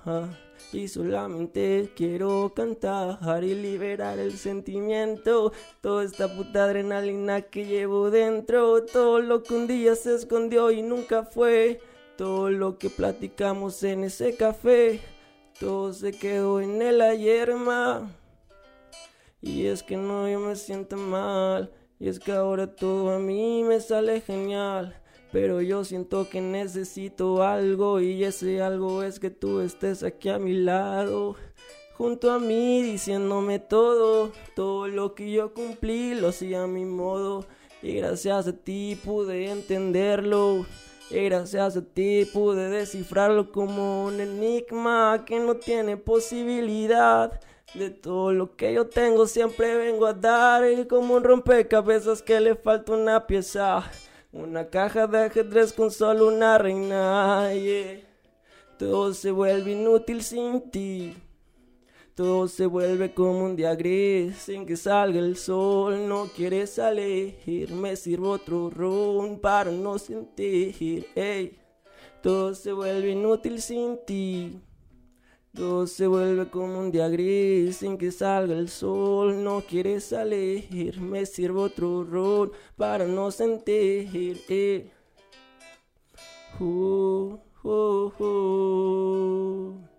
Y solamente quiero cantar y liberar el sentimiento. Toda esta puta adrenalina que llevo dentro. Todo lo que un día se escondió y nunca fue. Todo lo que platicamos en ese café. Todo se quedó en el ayer, ma. Y es que no, yo me siento mal. Y es que ahora todo a mí me sale genial. Pero yo siento que necesito algo y ese algo es que tú estés aquí a mi lado. Junto a mí diciéndome todo, todo lo que yo cumplí lo hacía a mi modo. Y gracias a ti pude entenderlo. Y gracias a ti pude descifrarlo como un enigma que no tiene posibilidad. De todo lo que yo tengo siempre vengo a dar y como un rompecabezas que le falta una pieza. Una caja de ajedrez con solo una reina. Todo se vuelve inútil sin ti. Todo se vuelve como un día gris sin que salga el sol. No quieres salir, me sirvo otro ron para no sentir. Ey, todo se vuelve inútil sin ti. Todo se vuelve como un día gris sin que salga el sol. No quieres salir, me sirvo otro ron para no sentir. Eh. Uh, uh, uh.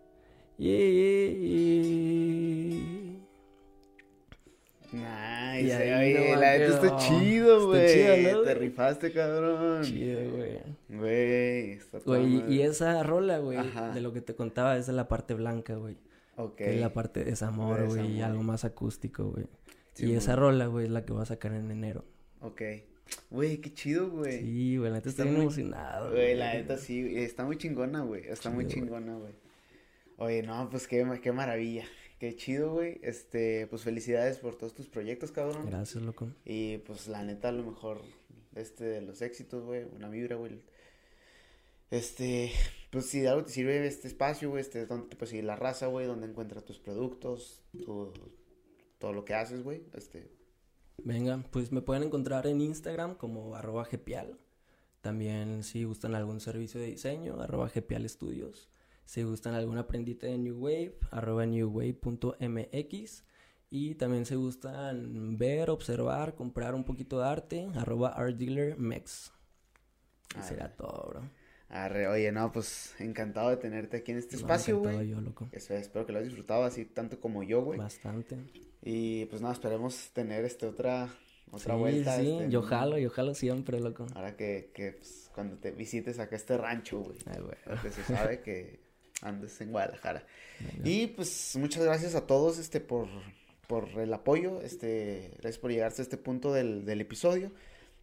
Yeah, yeah, Nice, Y ahí oye, nomás la neta está chido, Está güey. ¿no, Te rifaste, cabrón. Chido, güey. Güey, está Güey, y- esa rola, güey, de lo que te contaba, esa es la parte blanca, güey. Ok. Que es la parte de desamor, De güey, y algo más acústico, güey. Sí, y güey. esa rola, güey, es la que voy a sacar en enero. Ok. Güey, qué chido, güey. Sí, güey, la neta Está estoy bien muy- emocionado, Güey, la neta sí, está muy chingona, güey. Está muy Chido, güey. chingona, güey. Oye, no, pues qué, qué maravilla. Qué chido, güey. Este, pues felicidades por todos tus proyectos, cabrón. Gracias, loco. Y pues la neta, a lo mejor, este, de los éxitos, güey, una vibra, güey. Este, pues si de algo te sirve este espacio, güey, este, es donde te puedes seguir la raza, güey, donde encuentras tus productos, tu- todo lo que haces, güey. Este, Venga, pues me pueden encontrar en Instagram como arroba gepial. También si gustan algún servicio de diseño, arroba estudios. Si gustan alguna prendita de New Wave, arroba newwave.mx. Y también si gustan ver, observar, comprar un poquito de arte, arroba artdealermex. Y será todo, bro. arre, oye, no, pues encantado de tenerte aquí en este No, espacio, güey. yo, loco. Eso, espero que lo hayas disfrutado así tanto como yo, güey. Bastante. Y pues nada, esperemos tener este otra, otra sí, vuelta. sí, este, yo jalo, yo jalo siempre, loco. Ahora que, que pues, cuando te visites acá este rancho, güey. Ay, güey. Que se sabe que andes en Guadalajara. Y pues muchas gracias a todos este por, por el apoyo. Este, gracias por llegar hasta este punto del, del episodio.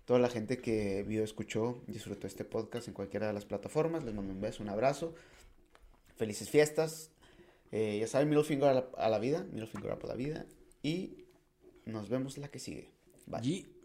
Toda la gente que vio, escuchó, disfrutó este podcast en cualquiera de las plataformas. Les mando un beso, un abrazo. Felices fiestas. Eh, ya saben, middle finger a la, a la vida. Middle finger a la vida. Y nos vemos la que sigue. Bye.